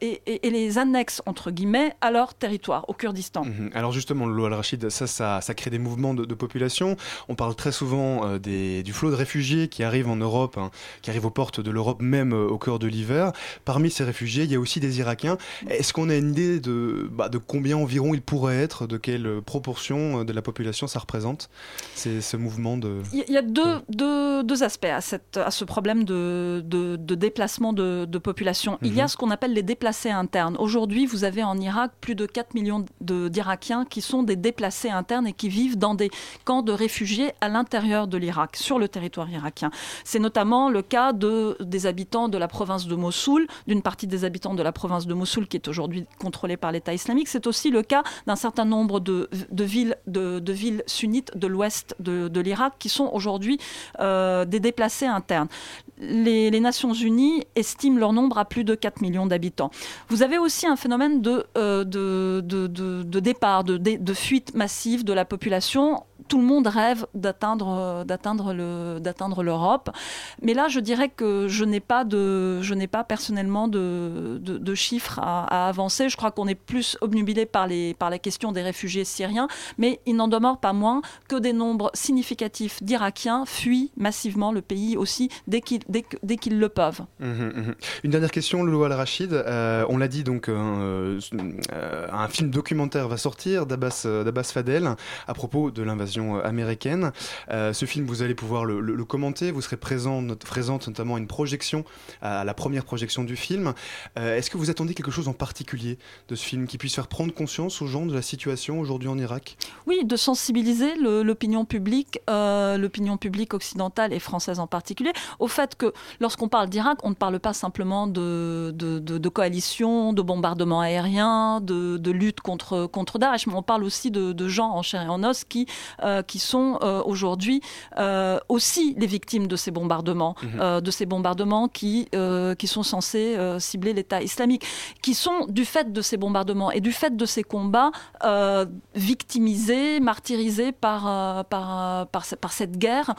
[SPEAKER 5] et, et- et les annexent, entre guillemets, à leur territoire, au Kurdistan.
[SPEAKER 2] Mhm. Alors justement, Lolo Al-Rachid, ça, ça, ça crée des mouvements de, de population. On parle très souvent euh, des, du flot de réfugiés qui arrivent en Europe, hein, qui arrivent aux portes de l'Europe, même euh, au cœur de l'hiver. Parmi ces réfugiés, il y a aussi des Irakiens. Est-ce qu'on a une idée de, bah, de combien environ ils pourraient être, de quelle proportion euh, de la population ça représente, ce mouvement de...
[SPEAKER 5] Il y a deux, deux, deux aspects à, cette, à ce problème de, de, de déplacement de, de population. Il y a
[SPEAKER 2] Mhm.
[SPEAKER 5] ce qu'on appelle les déplacés internes. Aujourd'hui, vous avez en Irak plus de 4 millions d'Irakiens qui sont des déplacés internes et qui vivent dans des camps de réfugiés à l'intérieur de l'Irak, sur le territoire irakien. C'est notamment le cas de, des habitants de la province de Mossoul, d'une partie des habitants de la province de Mossoul qui est aujourd'hui contrôlée par l'État islamique. C'est aussi le cas d'un certain nombre de, villes, sunnites de l'ouest de, l'Irak qui sont aujourd'hui euh, des déplacés internes. Les, Nations Unies estiment leur nombre à plus de 4 millions d'habitants. Vous avez aussi un phénomène de, euh, départ, de, de, fuite de la population. Tout le monde rêve d'atteindre euh, d'atteindre le d'atteindre l'Europe, mais là je dirais que je n'ai pas personnellement de, chiffres à, avancer. Je crois qu'on est plus obnubilé par la question des réfugiés syriens, mais il n'en demeure pas moins que des nombres significatifs d'Irakiens fuient massivement le pays aussi dès qu'ils le peuvent.
[SPEAKER 2] Mhm, mhm. Une dernière question, Lolo Al-Rachid. Euh, on l'a dit, donc, euh, un film documentaire va sortir d'Abbas Fadel à propos de l'invasion euh, américaine. Euh, ce film, vous allez pouvoir le, commenter. Vous serez présent, not- présente notamment une projection, à la première projection du film. Euh, Est-ce que vous attendez quelque chose en particulier de ce film qui puisse faire prendre conscience aux gens de la situation aujourd'hui en Irak?
[SPEAKER 5] Oui, de sensibiliser l'opinion publique, l'opinion publique occidentale et française en particulier, au fait que lorsqu'on parle d'Irak, on ne parle pas simplement de, coalition, de bombardement aérien, de, lutte contre, contre Daesh, mais on parle aussi de gens en chair et en os qui, euh, qui sont euh, aujourd'hui euh, aussi les victimes de ces bombardements,
[SPEAKER 7] Mhm.
[SPEAKER 5] de ces bombardements qui, qui sont censés cibler l'État islamique, qui sont du fait de ces bombardements et du fait de ces combats victimisés, martyrisés par, par, par, ce- par cette guerre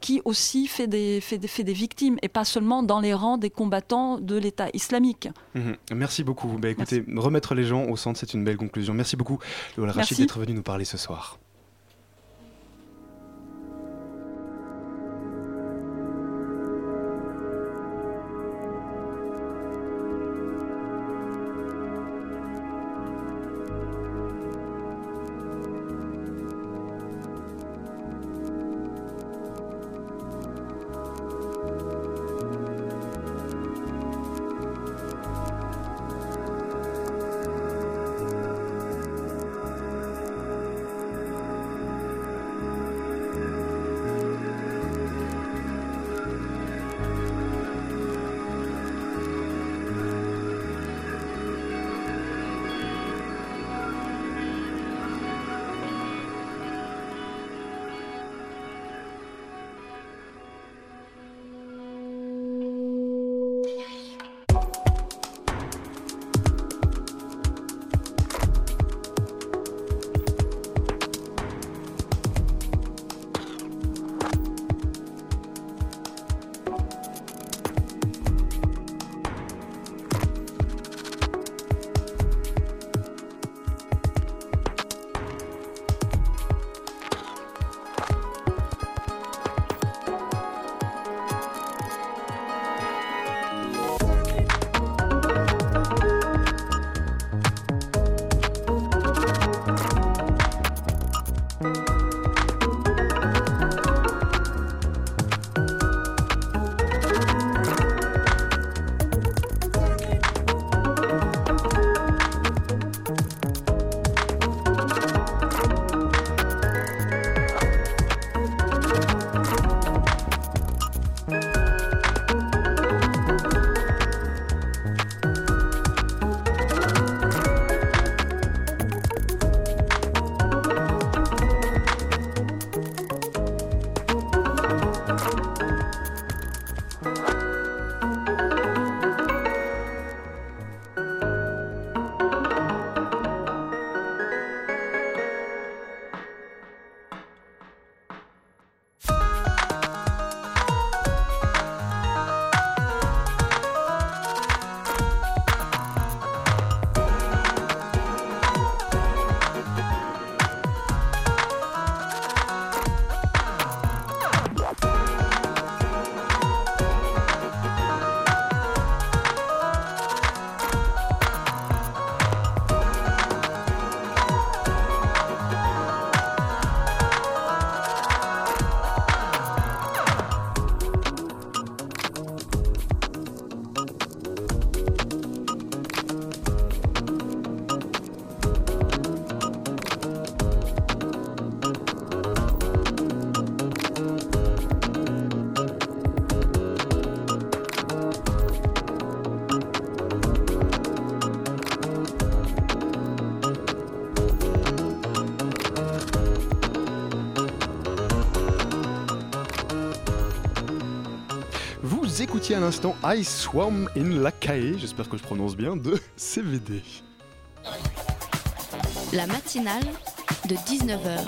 [SPEAKER 5] qui aussi fait des, fait, des, fait des victimes et pas seulement dans les rangs des combattants de l'État islamique.
[SPEAKER 2] Mhm. Merci beaucoup. Bah, écoutez, remettre les gens au centre, c'est une belle conclusion. Merci beaucoup, Lolo Al-Rachid,
[SPEAKER 5] Merci.
[SPEAKER 2] d'être venu nous parler ce soir. L'instant I Swam in la Cae, j'espère que je prononce bien, de CVD.
[SPEAKER 1] La matinale de 19h.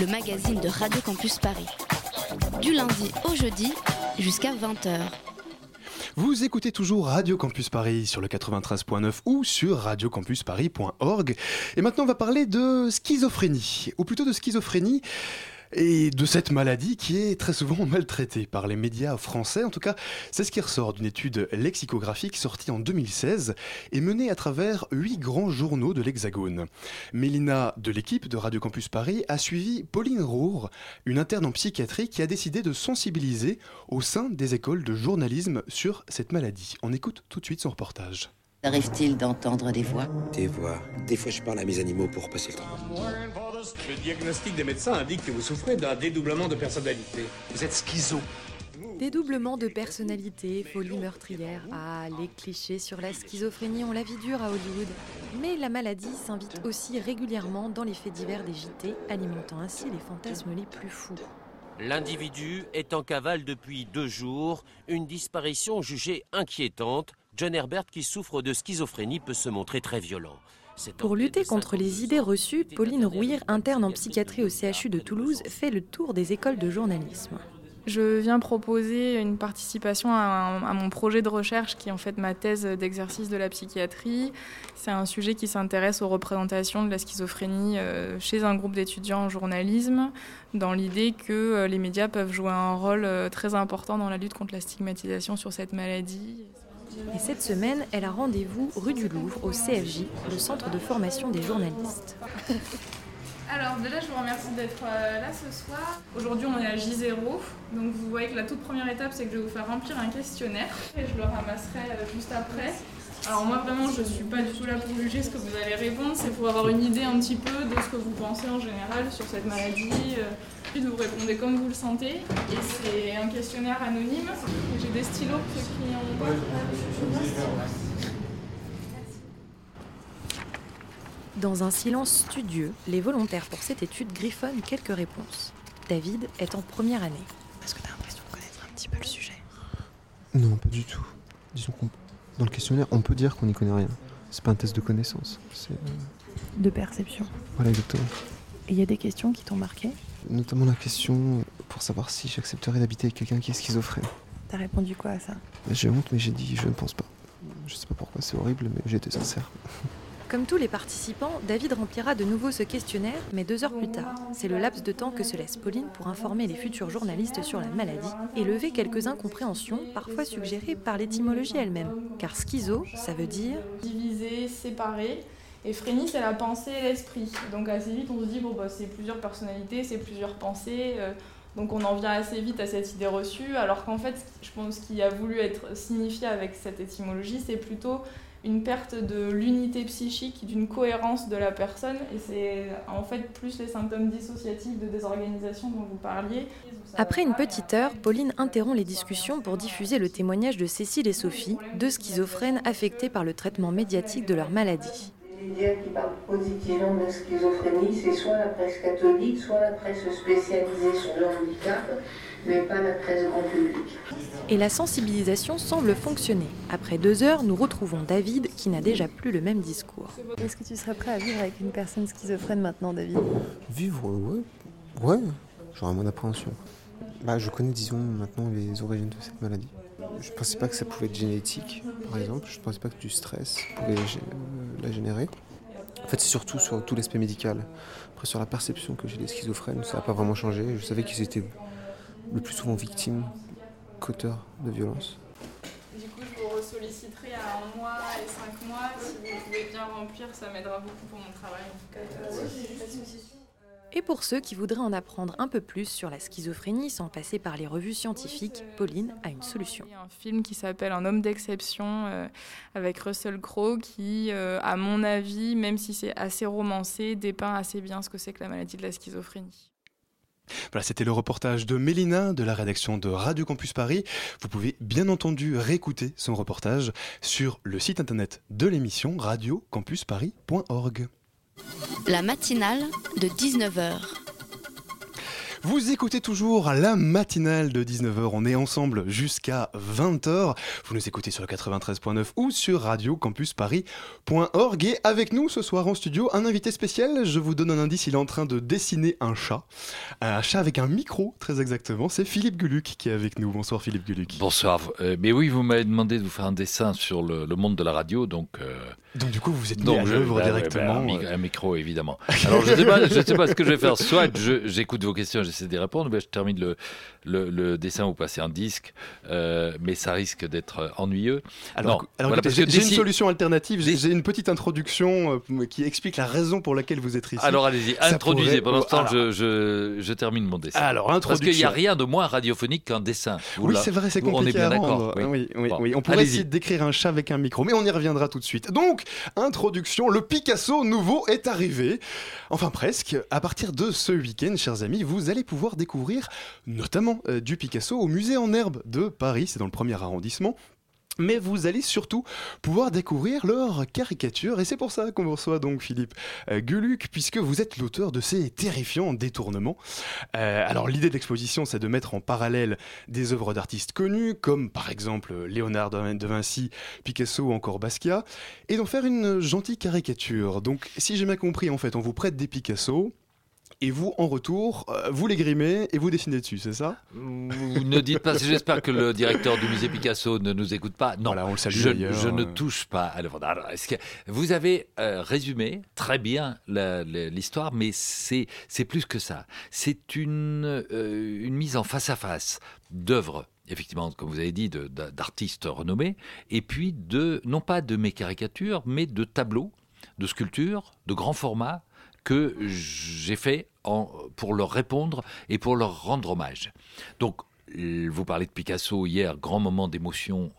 [SPEAKER 1] Le magazine de Radio Campus Paris. Du lundi au jeudi jusqu'à 20h.
[SPEAKER 2] Vous écoutez toujours Radio Campus Paris sur le 93.9 ou sur radiocampusparis.org. Et maintenant, on va parler de schizophrénie, ou plutôt de schizophrénie et de cette maladie qui est très souvent maltraitée par les médias français. En tout cas, c'est ce qui ressort d'une étude lexicographique sortie en 2016 et menée à travers huit grands journaux de l'Hexagone. Mélina de l'équipe de Radio Campus Paris a suivi Pauline Roure, une interne en psychiatrie qui a décidé de sensibiliser au sein des écoles de journalisme sur cette maladie. On écoute tout de suite son reportage.
[SPEAKER 7] Arrive-t-il d'entendre des voix?
[SPEAKER 8] Des voix. Des fois, je parle à mes animaux pour passer le temps.
[SPEAKER 9] Le diagnostic des médecins indique que vous souffrez d'un dédoublement de personnalité.
[SPEAKER 8] Vous êtes schizo.
[SPEAKER 10] Dédoublement de personnalité, folie meurtrière. Ah, les clichés sur la schizophrénie ont la vie dure à Hollywood. Mais la maladie s'invite aussi régulièrement dans les faits divers des JT, alimentant ainsi les fantasmes les plus fous.
[SPEAKER 11] L'individu est en cavale depuis deux jours, une disparition jugée inquiétante. John Herbert, qui souffre de schizophrénie, peut se montrer très violent.
[SPEAKER 10] Pour lutter contre les idées reçues, Pauline Rouir, interne en psychiatrie au CHU de Toulouse, fait le tour des écoles de journalisme.
[SPEAKER 12] Je viens proposer une participation à, à, mon projet de recherche qui est en fait ma thèse d'exercice de la psychiatrie. C'est un sujet qui s'intéresse aux représentations de la schizophrénie euh, chez un groupe d'étudiants en journalisme, dans l'idée que euh, les médias peuvent jouer un rôle euh, très important dans la lutte contre la stigmatisation sur cette maladie.
[SPEAKER 10] Et cette semaine, elle a rendez-vous rue du Louvre au CFJ, le centre de formation des journalistes.
[SPEAKER 12] Alors déjà, je vous remercie d'être là ce soir. Aujourd'hui, on est à J0. Donc vous voyez que la toute première étape, c'est que je vais vous faire remplir un questionnaire et je le ramasserai juste après. Alors moi vraiment, je ne suis pas du tout là pour juger ce que vous allez répondre, c'est pour avoir une idée un petit peu de ce que vous pensez en général sur cette maladie. Ensuite, vous répondez comme vous le sentez. Et c'est un questionnaire anonyme. J'ai des stylos pour ceux qui en ont
[SPEAKER 10] Dans un silence studieux, les volontaires pour cette étude griffonnent quelques réponses. David est en première année.
[SPEAKER 13] Est-ce que tu as l'impression de connaître un petit peu le sujet?
[SPEAKER 14] Non, pas du tout. Disons qu'on dans le questionnaire, on peut dire qu'on n'y connaît rien. C'est pas un test de connaissance. C'est euh...
[SPEAKER 13] de perception.
[SPEAKER 14] Voilà, exactement.
[SPEAKER 13] Et il y a des questions qui t'ont marqué?
[SPEAKER 14] Notamment la question pour savoir si j'accepterais d'habiter avec quelqu'un qui est schizophrène.
[SPEAKER 13] T'as répondu quoi à ça?
[SPEAKER 14] J'ai honte, mais j'ai dit je ne pense pas. Je sais pas pourquoi, c'est horrible, mais j'ai été sincère.
[SPEAKER 10] Comme tous les participants, David remplira de nouveau ce questionnaire, mais deux heures plus tard. C'est le laps de temps que se laisse Pauline pour informer les futurs journalistes sur la maladie et lever quelques incompréhensions, parfois suggérées par l'étymologie elle-même. Car schizo, ça veut dire
[SPEAKER 12] divisé, séparé. Et phrénie, c'est la pensée et l'esprit. Donc assez vite, on se dit, bon, bah, c'est plusieurs personnalités, c'est plusieurs pensées. Euh, donc on en vient assez vite à cette idée reçue, alors qu'en fait, je pense qu'il a voulu être signifié avec cette étymologie, c'est plutôt une perte de l'unité psychique, d'une cohérence de la personne. Et c'est en fait plus les symptômes dissociatifs de désorganisation dont vous parliez.
[SPEAKER 10] Après une petite heure, Pauline interrompt les discussions pour diffuser le témoignage de Cécile et Sophie, deux schizophrènes affectés par le traitement médiatique de leur maladie.
[SPEAKER 15] Les médias qui parlent positivement de la schizophrénie, c'est soit la presse catholique, soit la presse spécialisée sur le handicap, mais pas la presse grand public.
[SPEAKER 10] Et la sensibilisation semble fonctionner. Après deux heures, nous retrouvons David qui n'a déjà plus le même discours.
[SPEAKER 13] Est-ce que tu serais prêt à vivre avec une personne schizophrène maintenant, David?
[SPEAKER 14] Vivre, ouais. Ouais, j'aurais moins d'appréhension. Bah, je connais, disons, maintenant les origines de cette maladie. Je ne pensais pas que ça pouvait être génétique, par exemple. Je ne pensais pas que du stress pouvait la générer. En fait, c'est surtout sur tout l'aspect médical. Après, sur la perception que j'ai des schizophrènes, ça n'a pas vraiment changé. Je savais qu'ils étaient le plus souvent victimes qu'auteurs de violences.
[SPEAKER 12] Du coup, je vous solliciterai à un mois et cinq mois. Si vous pouvez bien remplir, ça m'aidera beaucoup pour mon travail. Cas,
[SPEAKER 10] et pour ceux qui voudraient en apprendre un peu plus sur la schizophrénie sans passer par les revues scientifiques, Pauline a une solution.
[SPEAKER 12] Il y a un film qui s'appelle Un homme d'exception euh, avec Russell Crowe qui, euh, à mon avis, même si c'est assez romancé, dépeint assez bien ce que c'est que la maladie de la schizophrénie.
[SPEAKER 2] Voilà, c'était le reportage de Mélina de la rédaction de Radio Campus Paris. Vous pouvez bien entendu réécouter son reportage sur le site internet de l'émission radiocampusparis.org.
[SPEAKER 1] La matinale de 19h.
[SPEAKER 2] Vous écoutez toujours la matinale de 19h. On est ensemble jusqu'à 20h. Vous nous écoutez sur le 93.9 ou sur radiocampusparis.org. Et avec nous ce soir en studio, un invité spécial. Je vous donne un indice. Il est en train de dessiner un chat. Un chat avec un micro, très exactement. C'est Philippe Guluc qui est avec nous. Bonsoir Philippe Guluc.
[SPEAKER 16] Bonsoir. Euh, mais oui, vous m'avez demandé de vous faire un dessin sur le, le monde de la radio. Donc, euh,
[SPEAKER 2] Donc du coup, vous êtes mis
[SPEAKER 16] donc
[SPEAKER 2] à l'œuvre
[SPEAKER 16] bah,
[SPEAKER 2] directement.
[SPEAKER 16] bah, un, un micro, évidemment. Alors, je ne sais, pas- je sais pas ce que je vais faire. Soit j'écoute vos questions, j'essaie d'y répondre, mais je termine le, le, le dessin, vous passez un disque, euh, mais ça risque d'être euh, ennuyeux.
[SPEAKER 2] Alors,
[SPEAKER 16] Non,
[SPEAKER 2] alors
[SPEAKER 16] voilà,
[SPEAKER 2] écoutez,
[SPEAKER 16] parce
[SPEAKER 2] j'ai une solution alternative. J'ai une petite introduction euh, qui explique la raison pour laquelle vous êtes ici.
[SPEAKER 16] Alors allez-y, introduisez. Pendant ce temps,
[SPEAKER 2] Alors,
[SPEAKER 16] je, je, je termine mon dessin.
[SPEAKER 2] Alors,
[SPEAKER 16] Parce qu'il n'y
[SPEAKER 2] introduction.
[SPEAKER 16] a rien de moins radiophonique qu'un dessin. Vous
[SPEAKER 2] Oui, c'est vrai, c'est compliqué
[SPEAKER 16] On est bien d'accord.
[SPEAKER 2] rendre. Oui, oui,
[SPEAKER 16] Bon,
[SPEAKER 2] oui. On pourrait essayer d'écrire un chat avec un micro, mais on y reviendra tout de suite. Donc, introduction, le Picasso nouveau est arrivé. Enfin, presque. À partir de ce week-end, chers amis, vous allez pouvoir découvrir notamment euh, du Picasso au musée en herbe de Paris, c'est dans le premier arrondissement. Mais vous allez surtout pouvoir découvrir leurs caricatures, et c'est pour ça qu'on vous reçoit donc Philippe euh, Gueluc, puisque vous êtes l'auteur de ces terrifiants détournements. Euh, alors l'idée de l'exposition, c'est de mettre en parallèle des œuvres d'artistes connus, comme par exemple Léonard de Vinci, Picasso ou encore Basquiat, et d'en faire une gentille caricature. Donc si j'ai bien compris, en fait, on vous prête des Picasso, et vous, en retour, euh, vous les grimez et vous dessinez dessus, c'est ça?
[SPEAKER 16] Vous ne dites pas, j'espère que le directeur du musée Picasso ne nous écoute pas. Non,
[SPEAKER 2] Voilà, on le salue
[SPEAKER 16] je, je ne touche pas à l'œuvre d'art. Vous avez euh, résumé très bien l'histoire, mais c'est plus que ça. C'est une, euh, une mise en face à face d'œuvres. Effectivement, comme vous avez dit, d'artistes renommés, et puis de, non pas de mes caricatures, mais de tableaux, de sculptures, de grands formats, que j'ai fait en- pour leur répondre et pour leur rendre hommage. Donc, vous parlez de Picasso hier, grand moment d'émotion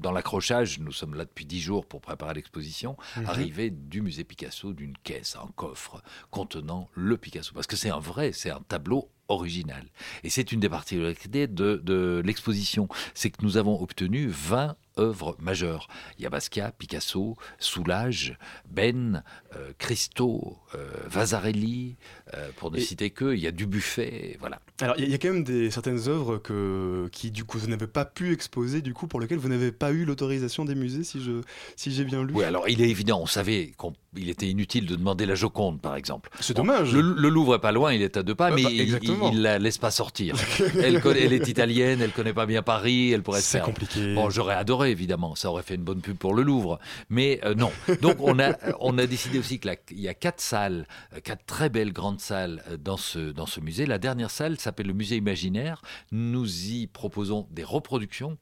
[SPEAKER 16] dans l'accrochage. Nous sommes là depuis dix jours pour préparer l'exposition.
[SPEAKER 2] Mhm.
[SPEAKER 16] Arrivée du musée Picasso d'une caisse, un coffre contenant le Picasso. Parce que c'est un vrai, c'est un tableau original. Et c'est une des particularités de, de l'exposition. C'est que nous avons obtenu 20 œuvres majeures. Il y a Basquiat, Picasso, Soulage, Ben, euh, Christo, euh, Vasarely, euh, pour ne
[SPEAKER 2] Et-
[SPEAKER 16] citer que. Il y a Dubuffet, voilà.
[SPEAKER 2] Alors, il y, a- il y a quand même des, certaines œuvres que, qui, du coup, vous n'avez pas pu exposer, du coup, pour lesquelles vous n'avez pas eu l'autorisation des musées, si je, si j'ai bien lu.
[SPEAKER 16] Oui, alors il est évident, on savait qu'il était inutile de demander la Joconde, par exemple.
[SPEAKER 2] C'est
[SPEAKER 16] Bon,
[SPEAKER 2] dommage.
[SPEAKER 16] Le, le Louvre est pas loin, il est à deux pas,
[SPEAKER 2] Ah
[SPEAKER 16] mais
[SPEAKER 2] bah,
[SPEAKER 16] il- il, il la laisse pas sortir. elle, connaît- elle est italienne, elle connaît pas bien Paris, elle pourrait se
[SPEAKER 2] C'est compliqué.
[SPEAKER 16] Bon, j'aurais adoré, évidemment, ça aurait fait une bonne pub pour le Louvre, mais euh, non. Donc on a, on a décidé aussi qu'il y a quatre salles, euh, quatre très belles grandes salles euh, dans ce, dans ce musée. La dernière salle s'appelle le musée imaginaire. Nous y proposons des reproductions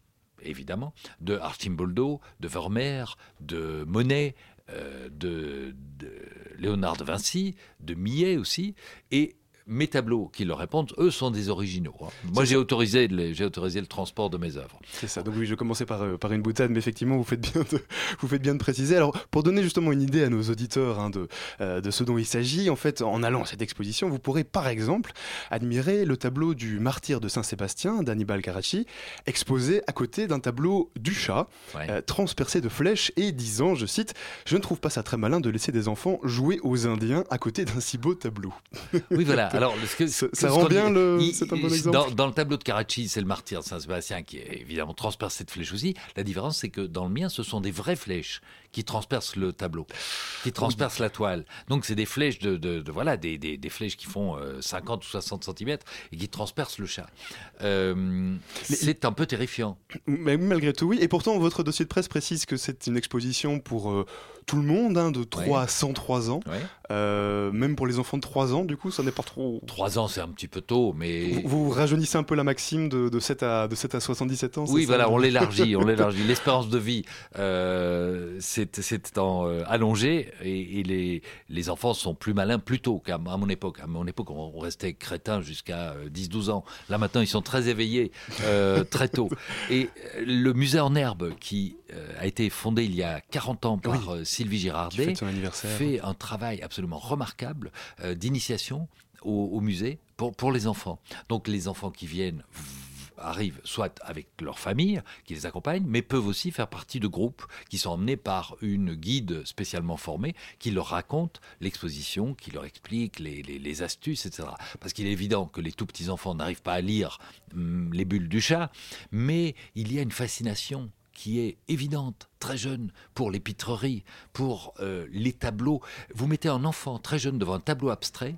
[SPEAKER 16] évidemment, de Archimboldo, de Vermeer, de Monet, de, de Léonard de Vinci, de Millet aussi, et mes tableaux qui leur répondent, eux, sont des originaux. hein. Moi, j'ai autorisé, j'ai autorisé le transport de mes œuvres.
[SPEAKER 2] C'est ça. Donc oui, je commençais par, euh, par une boutade, mais effectivement, vous faites bien de, vous faites bien de préciser. Alors, pour donner justement une idée à nos auditeurs hein, de, euh, de ce dont il s'agit, en fait, en allant à cette exposition, vous pourrez, par exemple, admirer le tableau du martyr de Saint-Sébastien, d'Annibal Carracci, exposé à côté d'un tableau du chat, euh, transpercé de flèches et disant, je cite, Je ne trouve pas ça très malin de laisser des enfants jouer aux Indiens à côté d'un si beau tableau.
[SPEAKER 16] Oui, voilà. Alors, ce que-
[SPEAKER 2] ça, rend
[SPEAKER 16] dit-
[SPEAKER 2] bien le. C'est un bon exemple.
[SPEAKER 16] Dans, dans le tableau de Carracci, c'est le martyr de Saint-Sébastien qui est évidemment transpercé de flèches aussi. La différence, c'est que dans le mien, ce sont des vraies flèches qui transpercent le tableau, qui transpercent la toile. Donc, c'est des flèches de, de- de- voilà, des, des- des flèches qui font euh, 50 ou 60 cm et qui transpercent le chat. Euh, c'est un peu terrifiant.
[SPEAKER 2] Mais malgré tout, oui. Et pourtant, votre dossier de presse précise que c'est une exposition pour euh, tout le monde, hein, de 3 à 103 ans. Euh, même pour les enfants de 3 ans, du coup, ça n'est pas trop.
[SPEAKER 16] 3 ans, c'est un petit peu tôt, mais.
[SPEAKER 2] Vous, vous rajeunissez un peu la maxime de, de 7, à, de 7 à 77 ans c'est
[SPEAKER 16] Oui, voilà, on l'élargit, on l'élargit. L'espérance de vie euh, s'est en, euh, allongée et, et les, les enfants sont plus malins plus tôt qu'à mon époque. À mon époque, on, on restait crétins jusqu'à euh, 10-12 ans. Là, maintenant, ils sont très éveillés euh, très tôt. Et euh, le musée en herbe, qui euh, a été fondé il y a 40 ans par euh, Sylvie Girardet, fait un travail absolument remarquable euh, d'initiation au, au musée pour, pour les enfants. Donc les enfants qui viennent arrivent soit avec leur famille qui les accompagne, mais peuvent aussi faire partie de groupes qui sont emmenés par une guide spécialement formée qui leur raconte l'exposition, qui leur explique les, les- les astuces, etc. Parce qu'il est évident que les tout petits enfants n'arrivent pas à lire hum, les bulles du chat, mais il y a une fascination qui est évidente, très jeune, pour les pitreries, pour euh, les tableaux. Vous mettez un enfant très jeune devant un tableau abstrait,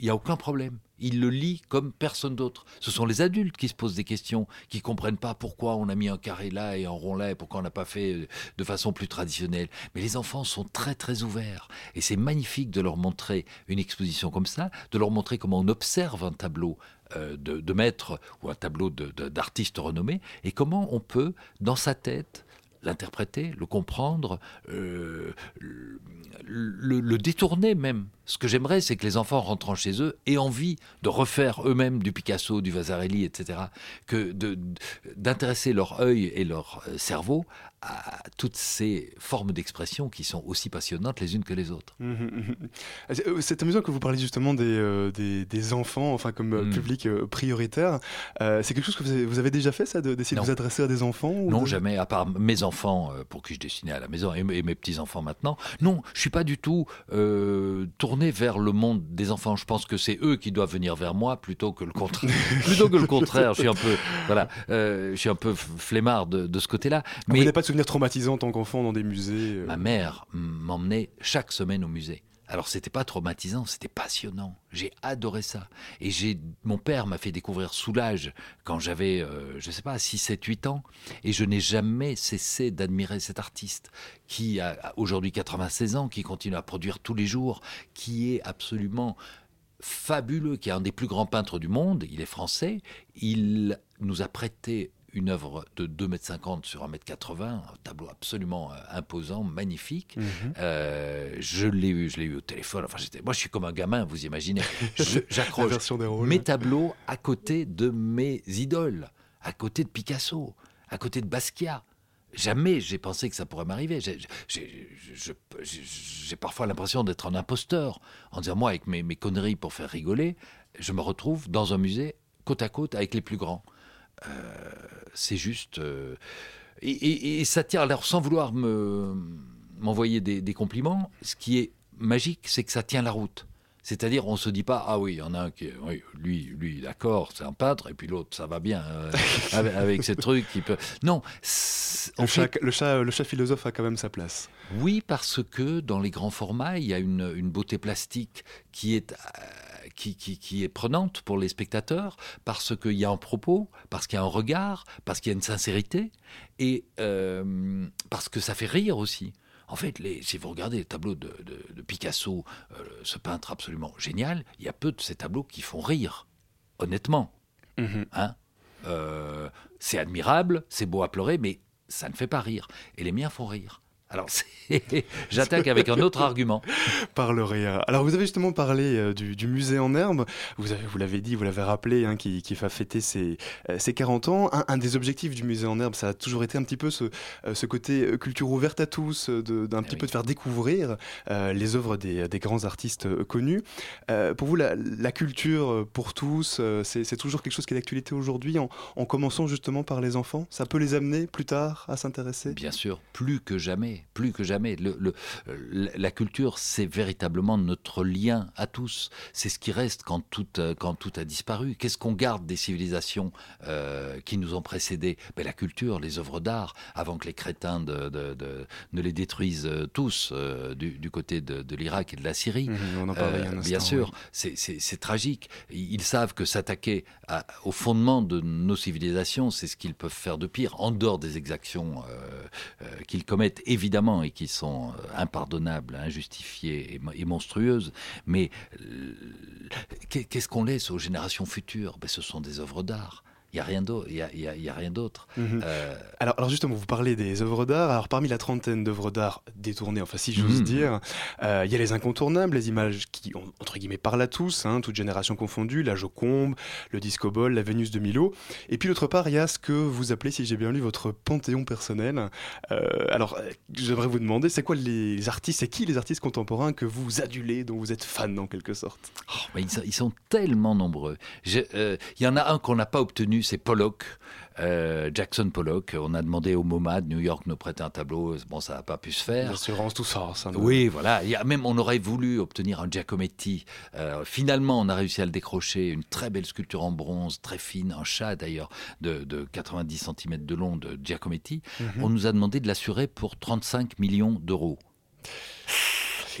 [SPEAKER 16] il n'y a aucun problème. Il le lit comme personne d'autre. Ce sont les adultes qui se posent des questions, qui comprennent pas pourquoi on a mis un carré là et un rond là et pourquoi on n'a pas fait euh, de façon plus traditionnelle. Mais les enfants sont très très ouverts et c'est magnifique de leur montrer une exposition comme ça, de leur montrer comment on observe un tableau de, de maître ou un tableau d'artiste renommé et comment on peut, dans sa tête, l'interpréter, le comprendre, euh, le détourner même. Ce que j'aimerais, c'est que les enfants rentrant chez eux aient envie de refaire eux-mêmes du Picasso, du Vasarely, etc. Que d'intéresser leur œil et leur euh, cerveau à toutes ces formes d'expression qui sont aussi passionnantes les unes que les autres.
[SPEAKER 2] Mhm, mhm. C'est euh, c'est amusant que vous parliez justement des, euh, des, des enfants, enfin comme euh,
[SPEAKER 16] Mm.
[SPEAKER 2] public euh, prioritaire. Euh, c'est quelque chose que vous avez, vous avez déjà fait, ça, de- d'essayer de vous adresser à des enfants ou
[SPEAKER 16] Non,
[SPEAKER 2] de-
[SPEAKER 16] jamais, à part mes enfants, euh, pour qui je dessinais à la maison, et, et mes petits-enfants maintenant. Non, je suis pas du tout euh, vers le monde des enfants. Je pense que c'est eux qui doivent venir vers moi plutôt que le contraire. plutôt que le contraire. Je suis un peu, voilà, euh, je suis un peu flemmard de, de ce côté-là.
[SPEAKER 2] Vous n'avez pas de souvenirs traumatisants en tant qu'enfant dans des musées euh,
[SPEAKER 16] Ma mère m'emmenait chaque semaine au musée. Alors c'était pas traumatisant, c'était passionnant. J'ai adoré ça. Et j'ai mon père m'a fait découvrir Soulage quand j'avais euh, je sais pas 6 7 8 ans et je n'ai jamais cessé d'admirer cet artiste qui a aujourd'hui 96 ans, qui continue à produire tous les jours, qui est absolument fabuleux, qui est un des plus grands peintres du monde, il est français, il nous a prêté une œuvre de 2,50 m sur 1,80 m, un tableau absolument euh, imposant, magnifique.
[SPEAKER 2] Mhm.
[SPEAKER 16] Euh, je l'ai eu, je l'ai eu au téléphone. Enfin, j'étais, moi, je suis comme un gamin, vous imaginez. J'accroche mes tableaux à côté de mes idoles, à côté de Picasso, à côté de Basquiat. Jamais j'ai pensé que ça pourrait m'arriver. J'ai- parfois l'impression d'être un imposteur en disant, moi, avec mes, mes conneries pour faire rigoler, je me retrouve dans un musée côte à côte avec les plus grands. C'est juste. euh, et, ça tient, alors sans vouloir me- m'envoyer des compliments, ce qui est magique, c'est que ça tient la route. C'est-à-dire, on se dit pas, ah oui, il y en a un qui, est- oui, lui, lui, d'accord, c'est un peintre, et puis l'autre, ça va bien euh, avec, avec ces trucs qui peut. Non,
[SPEAKER 2] le,
[SPEAKER 16] fait,
[SPEAKER 2] chat, le, chat, le chat philosophe a quand même sa place.
[SPEAKER 16] oui, parce que dans les grands formats, il y a une, une beauté plastique qui est, euh, qui, qui- qui est prenante pour les spectateurs, parce qu'il y a un propos, parce qu'il y a un regard, parce qu'il y a une sincérité, et euh, parce que ça fait rire aussi. En fait, les, si vous regardez les tableaux de, de- de Picasso, euh, ce peintre absolument génial, il y a peu de ces tableaux qui font rire, honnêtement. Hein? Euh, c'est admirable, c'est beau à pleurer, mais ça ne fait pas rire. Et les miens font rire. Alors, j'attaque avec un autre argument.
[SPEAKER 2] Par le rire. Alors, vous avez justement parlé euh, du, du musée en herbe. Vous avez- vous l'avez dit, vous l'avez rappelé, hein, qui, qui va fêter ses, euh, ses 40 ans. Un, un des objectifs du musée en herbe, ça a toujours été un petit peu ce, euh, ce côté euh, culture ouverte à tous, euh, d'un petit peu de faire découvrir euh, les œuvres des, des grands artistes euh, connus. Euh, pour vous, la, la culture euh, pour tous, euh, c'est c'est toujours quelque chose qui est d'actualité aujourd'hui, en, en commençant justement par les enfants? Ça peut les amener plus tard à s'intéresser?
[SPEAKER 16] Bien sûr, plus que jamais, plus que jamais. Le- le- euh, la culture, c'est véritablement notre lien à tous. C'est ce qui reste quand tout, euh, quand tout a disparu. Qu'est-ce qu'on garde des civilisations euh, qui nous ont précédés? Ben, La culture, les œuvres d'art, avant que les crétins de- de- de- ne les détruisent tous euh, du, du côté de, l'Irak et de la Syrie.
[SPEAKER 2] Mhm, on en parlait un
[SPEAKER 16] Euh, bien
[SPEAKER 2] instant,
[SPEAKER 16] sûr,
[SPEAKER 2] oui.
[SPEAKER 16] c'est- tragique. Ils savent que s'attaquer au fondement de nos civilisations, c'est ce qu'ils peuvent faire de pire, en dehors des exactions qu'ils commettent évidemment et qui sont euh, impardonnables, injustifiées et, mo- et monstrueuses. Mais euh, qu'est- qu'est-ce qu'on laisse aux générations futures? Ben, Ce sont des œuvres d'art. Il n'y a rien d'autre. Y a- il y a- il y a rien d'autre.
[SPEAKER 2] Mhm.
[SPEAKER 16] Euh,
[SPEAKER 2] Alors, alors justement, vous parlez des œuvres d'art. Alors parmi la trentaine d'œuvres d'art détournées, enfin si j'ose
[SPEAKER 16] Mhm.
[SPEAKER 2] dire, euh, il y a les incontournables, les images qui, entre guillemets, parlent à tous, hein, toute génération confondue, la Joconde, le Disco Ball, la Vénus de Milo. Et puis d'autre part, il y a ce que vous appelez, si j'ai bien lu, votre panthéon personnel. Euh, alors, euh, j'aimerais vous demander, c'est quoi les artistes, c'est qui les artistes contemporains que vous adulez, dont vous êtes fan en quelque sorte?
[SPEAKER 16] Mais ils, sont, ils sont tellement nombreux. Il y en a un qu'on n'a pas obtenu connu, c'est Pollock. euh, Jackson Pollock, on a demandé au MoMA de New York de nous prêter un tableau, bon ça n'a pas pu se faire.
[SPEAKER 2] L'assurance, tout ça. ça
[SPEAKER 16] Oui, voilà. Il y a même, on aurait voulu obtenir un Giacometti. Euh, finalement, on a réussi à le décrocher. Une très belle sculpture en bronze, très fine, un chat d'ailleurs, de, de 90 cm de long de Giacometti.
[SPEAKER 2] Mhm.
[SPEAKER 16] On nous a demandé de l'assurer pour 35 millions d'euros.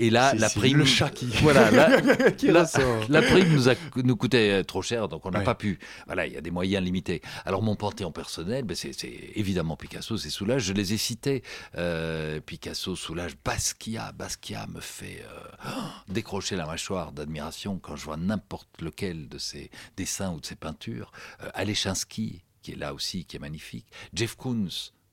[SPEAKER 16] Et là, la prime,
[SPEAKER 2] le chat qui-
[SPEAKER 16] voilà, la, prime nous a nous coûtait euh, trop cher, donc on n'a
[SPEAKER 2] Ouais.
[SPEAKER 16] pas pu. Voilà, il y a des moyens limités. Alors mon panthéon personnel, ben, c'est évidemment Picasso, c'est Soulage. Je les ai cités. Euh, Picasso, Soulage, Basquiat. Basquiat me fait euh, décrocher la mâchoire d'admiration quand je vois n'importe lequel de ses dessins ou de ses peintures. Euh, Alechinsky, qui est là aussi, qui est magnifique. Jeff Koons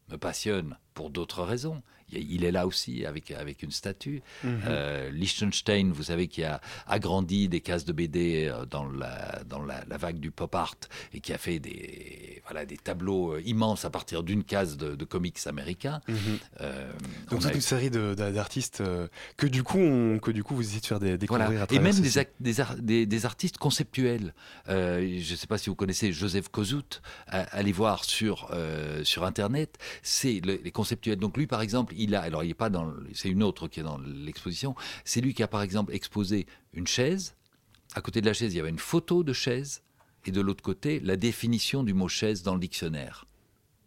[SPEAKER 16] me passionne pour d'autres raisons. Il est là aussi avec, avec une statue.
[SPEAKER 2] Mhm.
[SPEAKER 16] Euh, Liechtenstein, vous savez, qui a agrandi des cases de BD euh, dans la, dans la, la vague du pop art et qui a fait des, voilà, des tableaux euh, immenses à partir d'une case de, de comics américains.
[SPEAKER 2] Mhm.
[SPEAKER 16] Euh,
[SPEAKER 2] Donc
[SPEAKER 16] on
[SPEAKER 2] toute
[SPEAKER 16] a-
[SPEAKER 2] une série d'artistes que du coup on- que du coup vous essayez de faire des, découvrir
[SPEAKER 16] Voilà.
[SPEAKER 2] à
[SPEAKER 16] Et
[SPEAKER 2] travers
[SPEAKER 16] même
[SPEAKER 2] ceci.
[SPEAKER 16] des, des, ar- des- des artistes conceptuels. Euh, je ne sais pas si vous connaissez Joseph Kozout. Allez voir sur, sur Internet. C'est le- les conceptuels. Donc lui, par exemple, il a. Alors, il est pas dans. C'est une autre qui est dans l'exposition. C'est lui qui a, par exemple, exposé une chaise. À côté de la chaise, il y avait une photo de chaise. Et de l'autre côté, la définition du mot chaise dans le dictionnaire.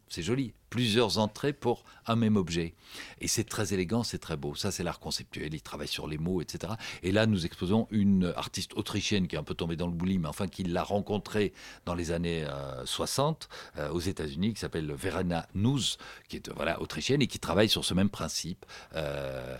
[SPEAKER 16] C'est joli. Plusieurs entrées pour un même objet. Et c'est très élégant, c'est très beau. Ça, c'est l'art conceptuel. Il travaille sur les mots, etc. Et là, nous exposons une artiste autrichienne qui est un peu tombée dans le bouli, mais enfin, qui l'a rencontrée dans les années euh, 60 euh, aux États-Unis, qui s'appelle Verena Nuz, qui est voilà, autrichienne et qui travaille sur ce même principe euh,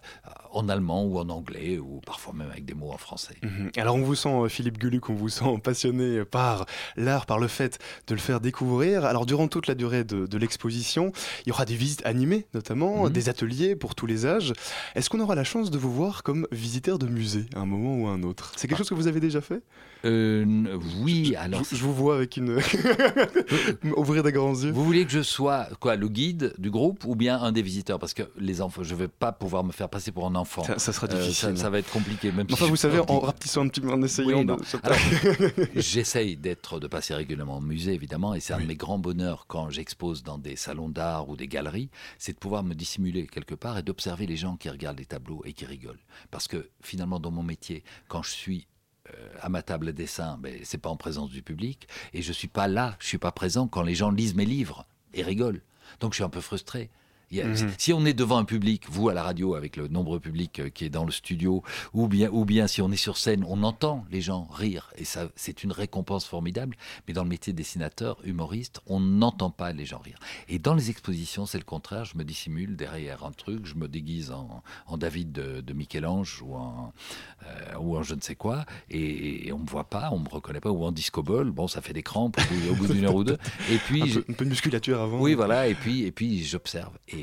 [SPEAKER 16] en allemand ou en anglais, ou parfois même avec des mots en français.
[SPEAKER 2] Mhm. Alors on vous sent, euh, Philippe Gueluc, on vous sent passionné par l'art, par le fait de le faire découvrir. Alors durant toute la durée de l'exposition, il y aura des visites animées notamment,
[SPEAKER 16] Mhm.
[SPEAKER 2] des ateliers pour tous les âges. Est-ce qu'on aura la chance de vous voir comme visiteur de musée à un moment ou à un autre? C'est quelque chose que vous avez déjà fait?
[SPEAKER 16] Euh, oui, alors.
[SPEAKER 2] je, je vous vois avec une... Ouvrir des grands yeux.
[SPEAKER 16] Vous voulez que je sois quoi, le guide du groupe ou bien un des visiteurs? Parce que les enfants, je ne vais pas pouvoir me faire passer pour un enfant.
[SPEAKER 2] Ça- ça sera
[SPEAKER 16] Euh,
[SPEAKER 2] difficile.
[SPEAKER 16] ça, ça va être compliqué. Même
[SPEAKER 2] Enfin, vous savez, en rapetissant un petit peu, en essayant
[SPEAKER 16] Oui,
[SPEAKER 2] de...
[SPEAKER 16] J'essaye d'être, de passer régulièrement au musée, évidemment, et c'est un de mes grands bonheurs quand j'expose dans des salons d'art ou des galeries, c'est de pouvoir me dissimuler quelque part et d'observer les gens qui regardent les tableaux et qui rigolent. Parce que finalement, dans mon métier, quand je suis euh, à ma table à dessin, ben, c'est pas en présence du public, et je suis pas là, je suis pas présent quand les gens lisent mes livres et rigolent. Donc je suis un peu frustré.
[SPEAKER 2] Mhm.
[SPEAKER 16] Si on est devant un public, vous à la radio, avec le nombreux public euh, qui est dans le studio, ou bien, ou bien si on est sur scène, on entend les gens rire, et ça, c'est une récompense formidable. Mais dans le métier de dessinateur, humoriste, on n'entend pas les gens rire. Et dans les expositions, c'est le contraire. Je me dissimule derrière un truc, je me déguise en, en David de, de Michel-Ange ou en, euh, ou en je ne sais quoi, et, et on me voit pas, on me reconnaît pas, ou en disco ball. Bon, ça fait des crampes au bout, d'une heure ou deux. Et puis,
[SPEAKER 2] un,
[SPEAKER 16] je-
[SPEAKER 2] peu, un peu de musculature avant.
[SPEAKER 16] oui, voilà, et puis, et puis j'observe. Et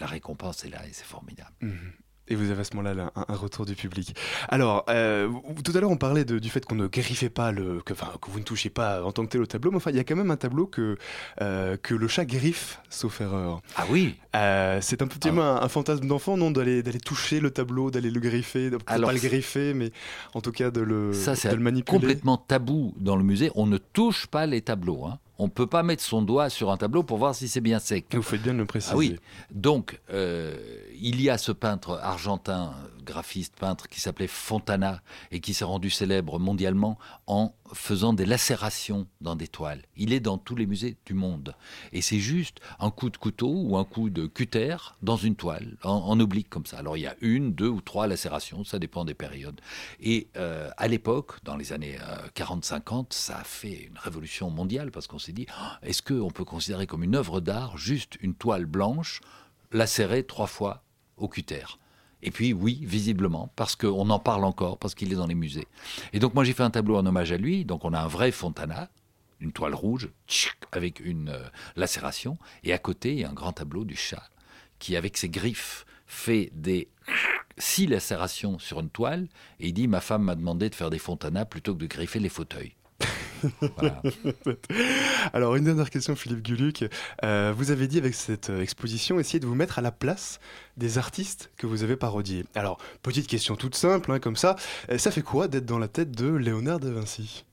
[SPEAKER 16] la récompense est là, et c'est formidable.
[SPEAKER 2] Mhm. Et vous avez à ce moment-là là, un, un retour du public. Alors, euh, tout à l'heure, on parlait de- du fait qu'on ne griffait pas, le, que, enfin, que vous ne touchiez pas en tant que tel au tableau, mais enfin, il y a quand même un tableau que, euh, que le chat griffe, sauf erreur.
[SPEAKER 16] Ah oui
[SPEAKER 2] Euh, C'est un petit peu un, un fantasme d'enfant, non D'aller toucher le tableau, d'aller le griffer, de,
[SPEAKER 16] Alors,
[SPEAKER 2] pas le griffer, mais en tout cas de le,
[SPEAKER 16] Ça,
[SPEAKER 2] de le manipuler.
[SPEAKER 16] complètement tabou dans le musée. On ne touche pas les tableaux. hein. On ne peut pas mettre son doigt sur un tableau pour voir si c'est bien sec.
[SPEAKER 2] Vous faites bien de le préciser.
[SPEAKER 16] Ah oui. Donc, euh, il y a ce peintre argentin, graphiste, peintre, qui s'appelait Fontana et qui s'est rendu célèbre mondialement en faisant des lacérations dans des toiles. Il est dans tous les musées du monde. Et c'est juste un coup de couteau ou un coup de cutter dans une toile, en, oblique comme ça. Alors, il y a une, deux ou trois lacérations, ça dépend des périodes. Et euh, à l'époque, dans les années 40-50, ça a fait une révolution mondiale parce qu'on s'est dit, Ah, est-ce qu'on peut considérer comme une œuvre d'art juste une toile blanche lacérée trois fois au cutter? Et puis oui, visiblement, parce qu'on en parle encore, parce qu'il est dans les musées. Et donc moi j'ai fait un tableau en hommage à lui, donc on a un vrai Fontana, une toile rouge, avec une euh, lacération, et à côté il y a un grand tableau du chat, qui avec ses griffes fait des six lacérations sur une toile, et il dit ma femme m'a demandé de faire des Fontana plutôt que de griffer les fauteuils. Voilà.
[SPEAKER 2] Alors, une dernière question, Philippe Gueluc. Euh, vous avez dit avec cette euh, exposition, essayez de vous mettre à la place des artistes que vous avez parodiés. Alors, petite question toute simple, hein, comme ça. Euh, ça fait quoi d'être dans la tête de Léonard de Vinci?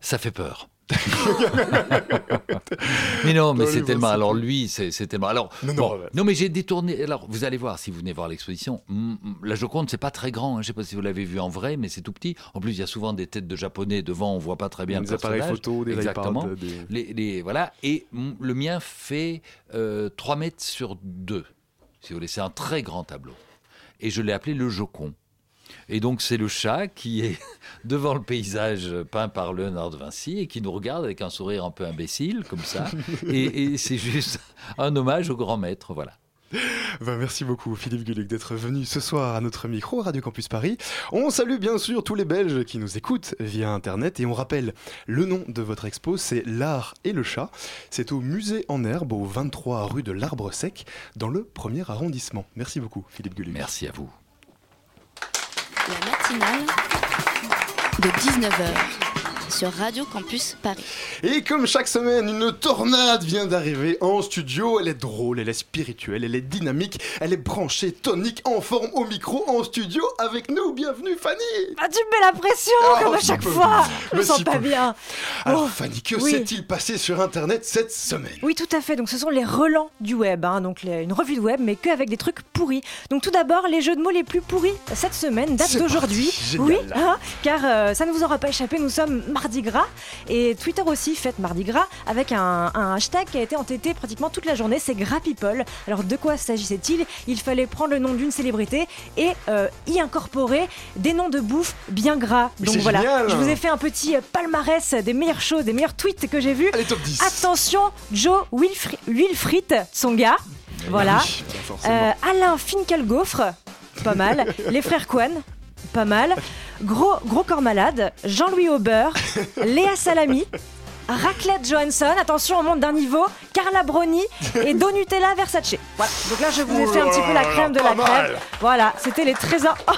[SPEAKER 16] Ça fait peur. mais non, mais c'est tellement. Alors lui, c'est tellement. Alors
[SPEAKER 2] Non,
[SPEAKER 16] mais j'ai détourné. Alors vous allez voir si vous venez voir l'exposition. mm, mm, La Joconde, c'est pas très grand. hein. Je sais pas si vous l'avez vu en vrai, mais c'est tout petit. En plus, il y a souvent des têtes de japonais devant. On voit pas très bien
[SPEAKER 2] Des
[SPEAKER 16] le
[SPEAKER 2] appareils photo, des
[SPEAKER 16] Exactement.
[SPEAKER 2] des-
[SPEAKER 16] Les, les- voilà. Et mm, le mien fait euh, 3 mètres sur 2. Si vous voulez, c'est un très grand tableau. Et je l'ai appelé le Jocon. Et donc c'est le chat qui est devant le paysage peint par Léonard de Vinci et qui nous regarde avec un sourire un peu imbécile comme ça. et et c'est juste un hommage au grand maître, voilà.
[SPEAKER 2] Ben, merci beaucoup Philippe Guluc d'être venu ce soir à notre micro Radio Campus Paris. On salue bien sûr tous les Belges qui nous écoutent via Internet et on rappelle le nom de votre expo, c'est L'Art et le Chat. C'est au musée en herbe au 23 rue de l'Arbre Sec dans le premier arrondissement. Merci beaucoup Philippe Guluc.
[SPEAKER 16] Merci à vous.
[SPEAKER 1] La matinale de 19h sur Radio Campus Paris.
[SPEAKER 2] Et comme chaque semaine, une tornade vient d'arriver en studio. Elle est drôle, elle est spirituelle, elle est dynamique, elle est branchée, tonique, en forme au micro, en studio avec nous. Bienvenue Fanny
[SPEAKER 17] Ah, tu me mets la pression
[SPEAKER 2] Oh,
[SPEAKER 17] comme à
[SPEAKER 2] si
[SPEAKER 17] chaque
[SPEAKER 2] peu.
[SPEAKER 17] fois. Je me sens
[SPEAKER 2] si
[SPEAKER 17] pas
[SPEAKER 2] peu.
[SPEAKER 17] bien.
[SPEAKER 2] Alors
[SPEAKER 17] Oh,
[SPEAKER 2] Fanny, que
[SPEAKER 17] oui.
[SPEAKER 2] s'est-il passé sur Internet cette semaine?
[SPEAKER 17] Oui, tout à fait. Donc, ce sont les relents du web. hein. Donc, les- une revue de web, mais qu'avec des trucs pourris. Donc, tout d'abord, les jeux de mots les plus pourris cette semaine datent d'aujourd'hui. Oui, hein, car euh, ça ne vous aura pas échappé. Nous sommes Mardi Gras. Et Twitter aussi fête Mardi Gras avec un, un hashtag qui a été entêté pratiquement toute la journée. C'est Gras People. Alors, de quoi s'agissait-il? Il fallait prendre le nom d'une célébrité et euh, y incorporer des noms de bouffe bien gras.
[SPEAKER 2] Mais
[SPEAKER 17] Donc, voilà.
[SPEAKER 2] génial.
[SPEAKER 17] Je vous ai fait un petit euh, palmarès des meilleures choses, des meilleurs tweets que j'ai vus.
[SPEAKER 2] Allez, top 10.
[SPEAKER 17] Attention, Joe Wilfri- Wilfried, son gars. Voilà.
[SPEAKER 2] oui.
[SPEAKER 17] Euh, Alain Finkielgaufre, pas mal. Les frères Cohen, pas mal. Gros, gros corps malade. Jean-Louis Aubert. Léa Salami. Raclette Johansson, attention, on monte d'un niveau. Carla Bruni et Donutella Versace. Voilà, donc là je vous ai fait un petit peu la crème de la crème. Voilà, c'était les trésors. Oh,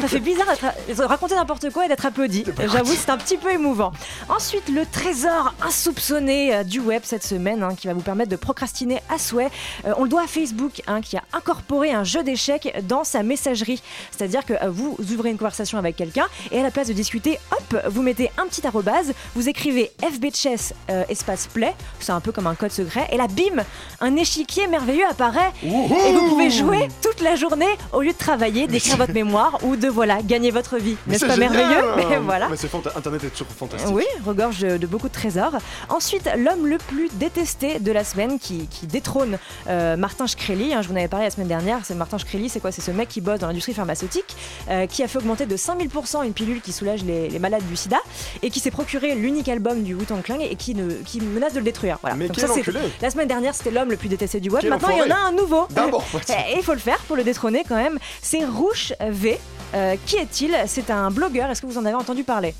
[SPEAKER 17] ça fait bizarre de raconter n'importe quoi et d'être applaudi. J'avoue, c'est un petit peu émouvant. Ensuite, le trésor insoupçonné euh, du web cette semaine hein, qui va vous permettre de procrastiner à souhait. Euh, on le doit à Facebook hein, qui a incorporé un jeu d'échecs dans sa messagerie. C'est-à-dire que euh, vous ouvrez une conversation avec quelqu'un et à la place de discuter, hop, vous mettez un petit arrobase, vous écrivez FB Chess euh, espace play, c'est un peu comme un code secret, et là, bim, un échiquier merveilleux apparaît et vous pouvez jouer toute la journée au lieu de travailler, d'écrire votre mémoire ou de voilà gagner votre vie. N'est-ce pas
[SPEAKER 2] génial.
[SPEAKER 17] merveilleux Mais voilà.
[SPEAKER 2] Mais Internet est toujours fantastique.
[SPEAKER 17] Oui, regorge de, de beaucoup de trésors. Ensuite, l'homme le plus détesté de la semaine qui, qui détrône euh, Martin Shkreli. hein, je vous en avais parlé la semaine dernière. C'est Martin Shkreli, c'est quoi? C'est ce mec qui bosse dans l'industrie pharmaceutique, euh, qui a fait augmenter de 5000% une pilule qui soulage les, les malades du sida et qui s'est procuré l'unique album du Clan et qui, ne, qui menace de le détruire. Voilà.
[SPEAKER 2] Mais
[SPEAKER 17] Donc
[SPEAKER 2] quel
[SPEAKER 17] ça, c'est-
[SPEAKER 2] enculé.
[SPEAKER 17] La semaine dernière, c'était l'homme le plus détesté du web.
[SPEAKER 2] Quel
[SPEAKER 17] Maintenant, il y en a un nouveau.
[SPEAKER 2] D'abord,
[SPEAKER 17] Et il faut le faire pour le détrôner quand même. C'est Rouge V. Euh, qui est-il? C'est un blogueur. Est-ce que vous en avez entendu parler?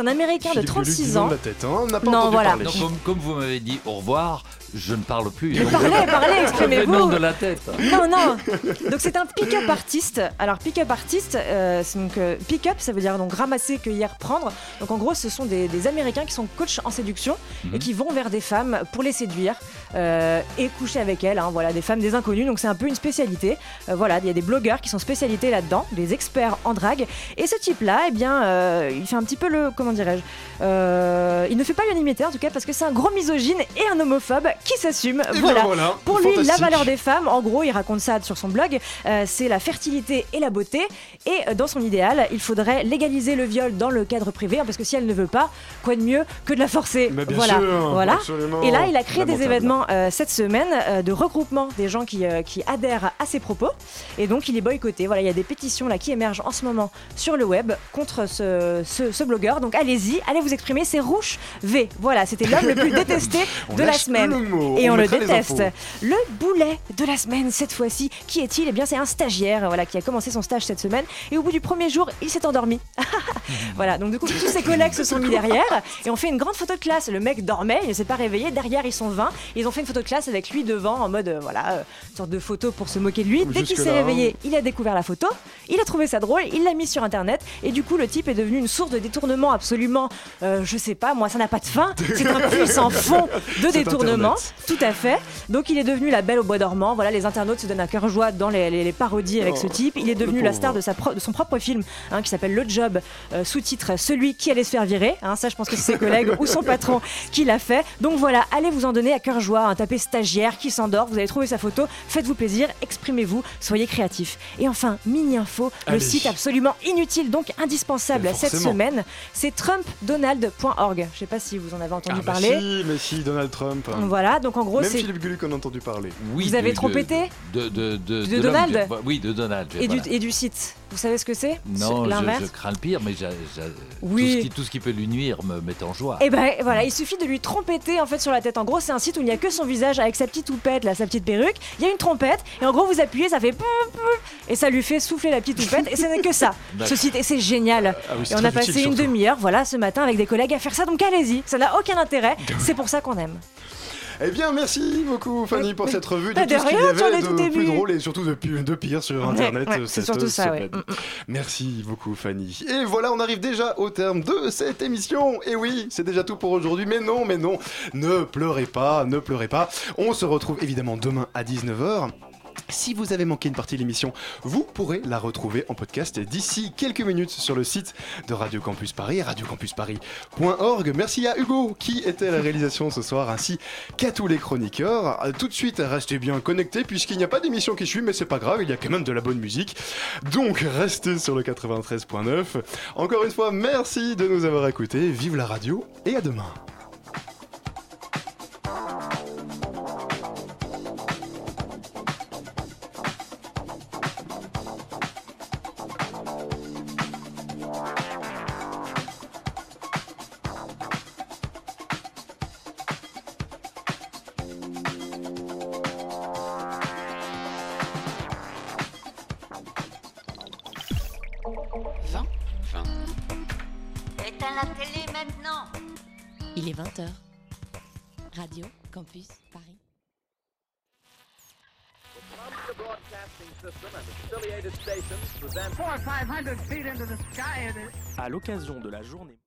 [SPEAKER 17] C'est un Américain de
[SPEAKER 2] Philippe Gueluc
[SPEAKER 17] 36
[SPEAKER 2] nous
[SPEAKER 17] ans.
[SPEAKER 2] tête, hein, on n'a pas
[SPEAKER 17] Non,
[SPEAKER 2] entendu
[SPEAKER 17] voilà.
[SPEAKER 16] comme, comme vous m'avez dit au revoir, je ne parle plus.
[SPEAKER 17] Mais parlez, parlez, exprimez-vous.
[SPEAKER 16] nom de la tête.
[SPEAKER 17] Non, non. Donc c'est un pick-up artiste. Alors pick-up artiste, euh, c'est donc euh, pick-up, ça veut dire donc ramasser, cueillir, prendre. Donc en gros, ce sont des, des Américains qui sont coachs en séduction
[SPEAKER 16] Mhm.
[SPEAKER 17] et qui vont vers des femmes pour les séduire euh, et coucher avec elles. hein. voilà, des femmes, des inconnus. Donc c'est un peu une spécialité. Euh, voilà, il y a des blogueurs qui sont spécialisés là-dedans, des experts en drague. Et ce type-là, eh bien, euh, il fait un petit peu le, comment dirais-je, euh, il ne fait pas l'unanimité en tout cas parce que c'est un gros misogyne et un homophobe qui s'assume.
[SPEAKER 2] Eh bien,
[SPEAKER 17] voilà. Pour lui, la valeur des femmes, en gros, il raconte ça sur son blog, euh, c'est la fertilité et la beauté. Et euh, dans son idéal, il faudrait légaliser le viol dans le cadre privé, hein, parce que si elle ne veut pas, quoi de mieux que de la forcer
[SPEAKER 2] bien
[SPEAKER 17] Voilà,
[SPEAKER 2] sûr,
[SPEAKER 17] voilà. Et là, il a créé des événements euh, cette semaine de regroupement des gens qui, qui adhèrent à ses propos. Et donc, il est boycotté. Voilà, il y a des pétitions là qui émergent en ce moment sur le web contre ce, ce, ce blogueur. Donc, allez-y, allez vous exprimer. C'est Rouge V. Voilà, c'était l'homme le plus détesté de la semaine.
[SPEAKER 2] mot,
[SPEAKER 17] Et
[SPEAKER 2] on
[SPEAKER 17] on, le déteste. Le boulet de la semaine, cette fois-ci, qui est-il? Eh bien, c'est un stagiaire voilà, qui a commencé son stage cette semaine. Et au bout du premier jour, il s'est endormi. voilà, donc du coup, tous ses collègues se sont mis derrière. Et on fait une grande photo de classe. Le mec dormait, il ne s'est pas réveillé. Derrière, ils sont 20. Ils ont fait une photo de classe avec lui devant, en mode, euh, voilà, euh, une sorte de photo pour se moquer de lui. Dès qu'il s'est réveillé, il a découvert la photo. Il a trouvé ça drôle. Il l'a mis sur Internet. Et du coup, le type est devenu une source de détournement absolument, euh, je sais pas, moi, ça n'a pas de fin. C'est un puissant fond de détournement.
[SPEAKER 2] Internet.
[SPEAKER 17] Tout à fait. Donc il est devenu la belle au bois dormant. Voilà, les internautes se donnent un cœur joie dans les, les- les parodies avec ce
[SPEAKER 2] Oh,
[SPEAKER 17] type. Il est devenu la star de, sa pro- de son propre film hein, qui s'appelle Le Job, euh, sous-titre Celui qui allait se faire virer. Hein, ça, je pense que c'est ses collègues ou son patron qui l'a fait. Donc voilà, allez vous en donner à cœur joie. hein, tapez stagiaire qui s'endort. Vous allez trouver sa photo. Faites-vous plaisir, exprimez-vous, soyez créatifs. Et enfin, mini info, le site absolument inutile, donc indispensable cette semaine, c'est trumpdonald.org. Je sais pas si vous en avez entendu
[SPEAKER 2] Ah, bah
[SPEAKER 17] parler.
[SPEAKER 2] si, mais si, Donald Trump.
[SPEAKER 17] Voilà, donc en gros,
[SPEAKER 2] Même
[SPEAKER 17] c'est.
[SPEAKER 2] Philippe Gueluc en a entendu parler.
[SPEAKER 16] Oui,
[SPEAKER 17] Vous avez trop
[SPEAKER 16] de-
[SPEAKER 17] pété
[SPEAKER 16] de, de, de,
[SPEAKER 17] De
[SPEAKER 16] de l'homme
[SPEAKER 17] Donald
[SPEAKER 16] du- Oui, de Donald.
[SPEAKER 17] Et,
[SPEAKER 16] voilà.
[SPEAKER 17] du, et du site. Vous savez ce que c'est?
[SPEAKER 16] Non, je, je crains le pire, mais
[SPEAKER 17] Oui.
[SPEAKER 16] tout, ce qui, tout ce qui peut lui nuire me met en joie.
[SPEAKER 17] Et ben voilà, il suffit de lui trompeter en fait sur la tête. En gros, c'est un site où il n'y a que son visage avec sa petite toupette, là, sa petite perruque. Il y a une trompette et en gros vous appuyez, ça fait pouf, pouf, et ça lui fait souffler la petite toupette et ce n'est que ça. Ce site et c'est génial.
[SPEAKER 2] Ah oui, c'est
[SPEAKER 17] et on a passé
[SPEAKER 2] utile,
[SPEAKER 17] une demi-heure, voilà, ce matin avec des collègues à faire ça. Donc allez-y, ça n'a aucun intérêt. C'est pour ça qu'on aime.
[SPEAKER 2] Eh bien, merci beaucoup Fanny pour cette revue de
[SPEAKER 17] Bah,
[SPEAKER 2] tout
[SPEAKER 17] de
[SPEAKER 2] ce qu'il y avait de
[SPEAKER 17] tout
[SPEAKER 2] plus drôle et surtout de, de pire sur Internet
[SPEAKER 17] ouais, c'est
[SPEAKER 2] cette
[SPEAKER 17] surtout ça,
[SPEAKER 2] semaine.
[SPEAKER 17] Mm, mm.
[SPEAKER 2] Merci beaucoup Fanny. Et voilà, on arrive déjà au terme de cette émission. Et oui, c'est déjà tout pour aujourd'hui. Mais non, mais non, ne pleurez pas, ne pleurez pas. On se retrouve évidemment demain à 19h. Si vous avez manqué une partie de l'émission, vous pourrez la retrouver en podcast d'ici quelques minutes sur le site de Radio Campus Paris, radiocampusparis.org. Merci à Hugo qui était à la réalisation ce soir, ainsi qu'à tous les chroniqueurs. Euh, Tout de suite, restez bien connectés puisqu'il n'y a pas d'émission qui suit, mais c'est pas grave, il y a quand même de la bonne musique. Donc restez sur le 93.9. Encore une fois, merci de nous avoir écoutés. Vive la radio et à demain.
[SPEAKER 18] La journée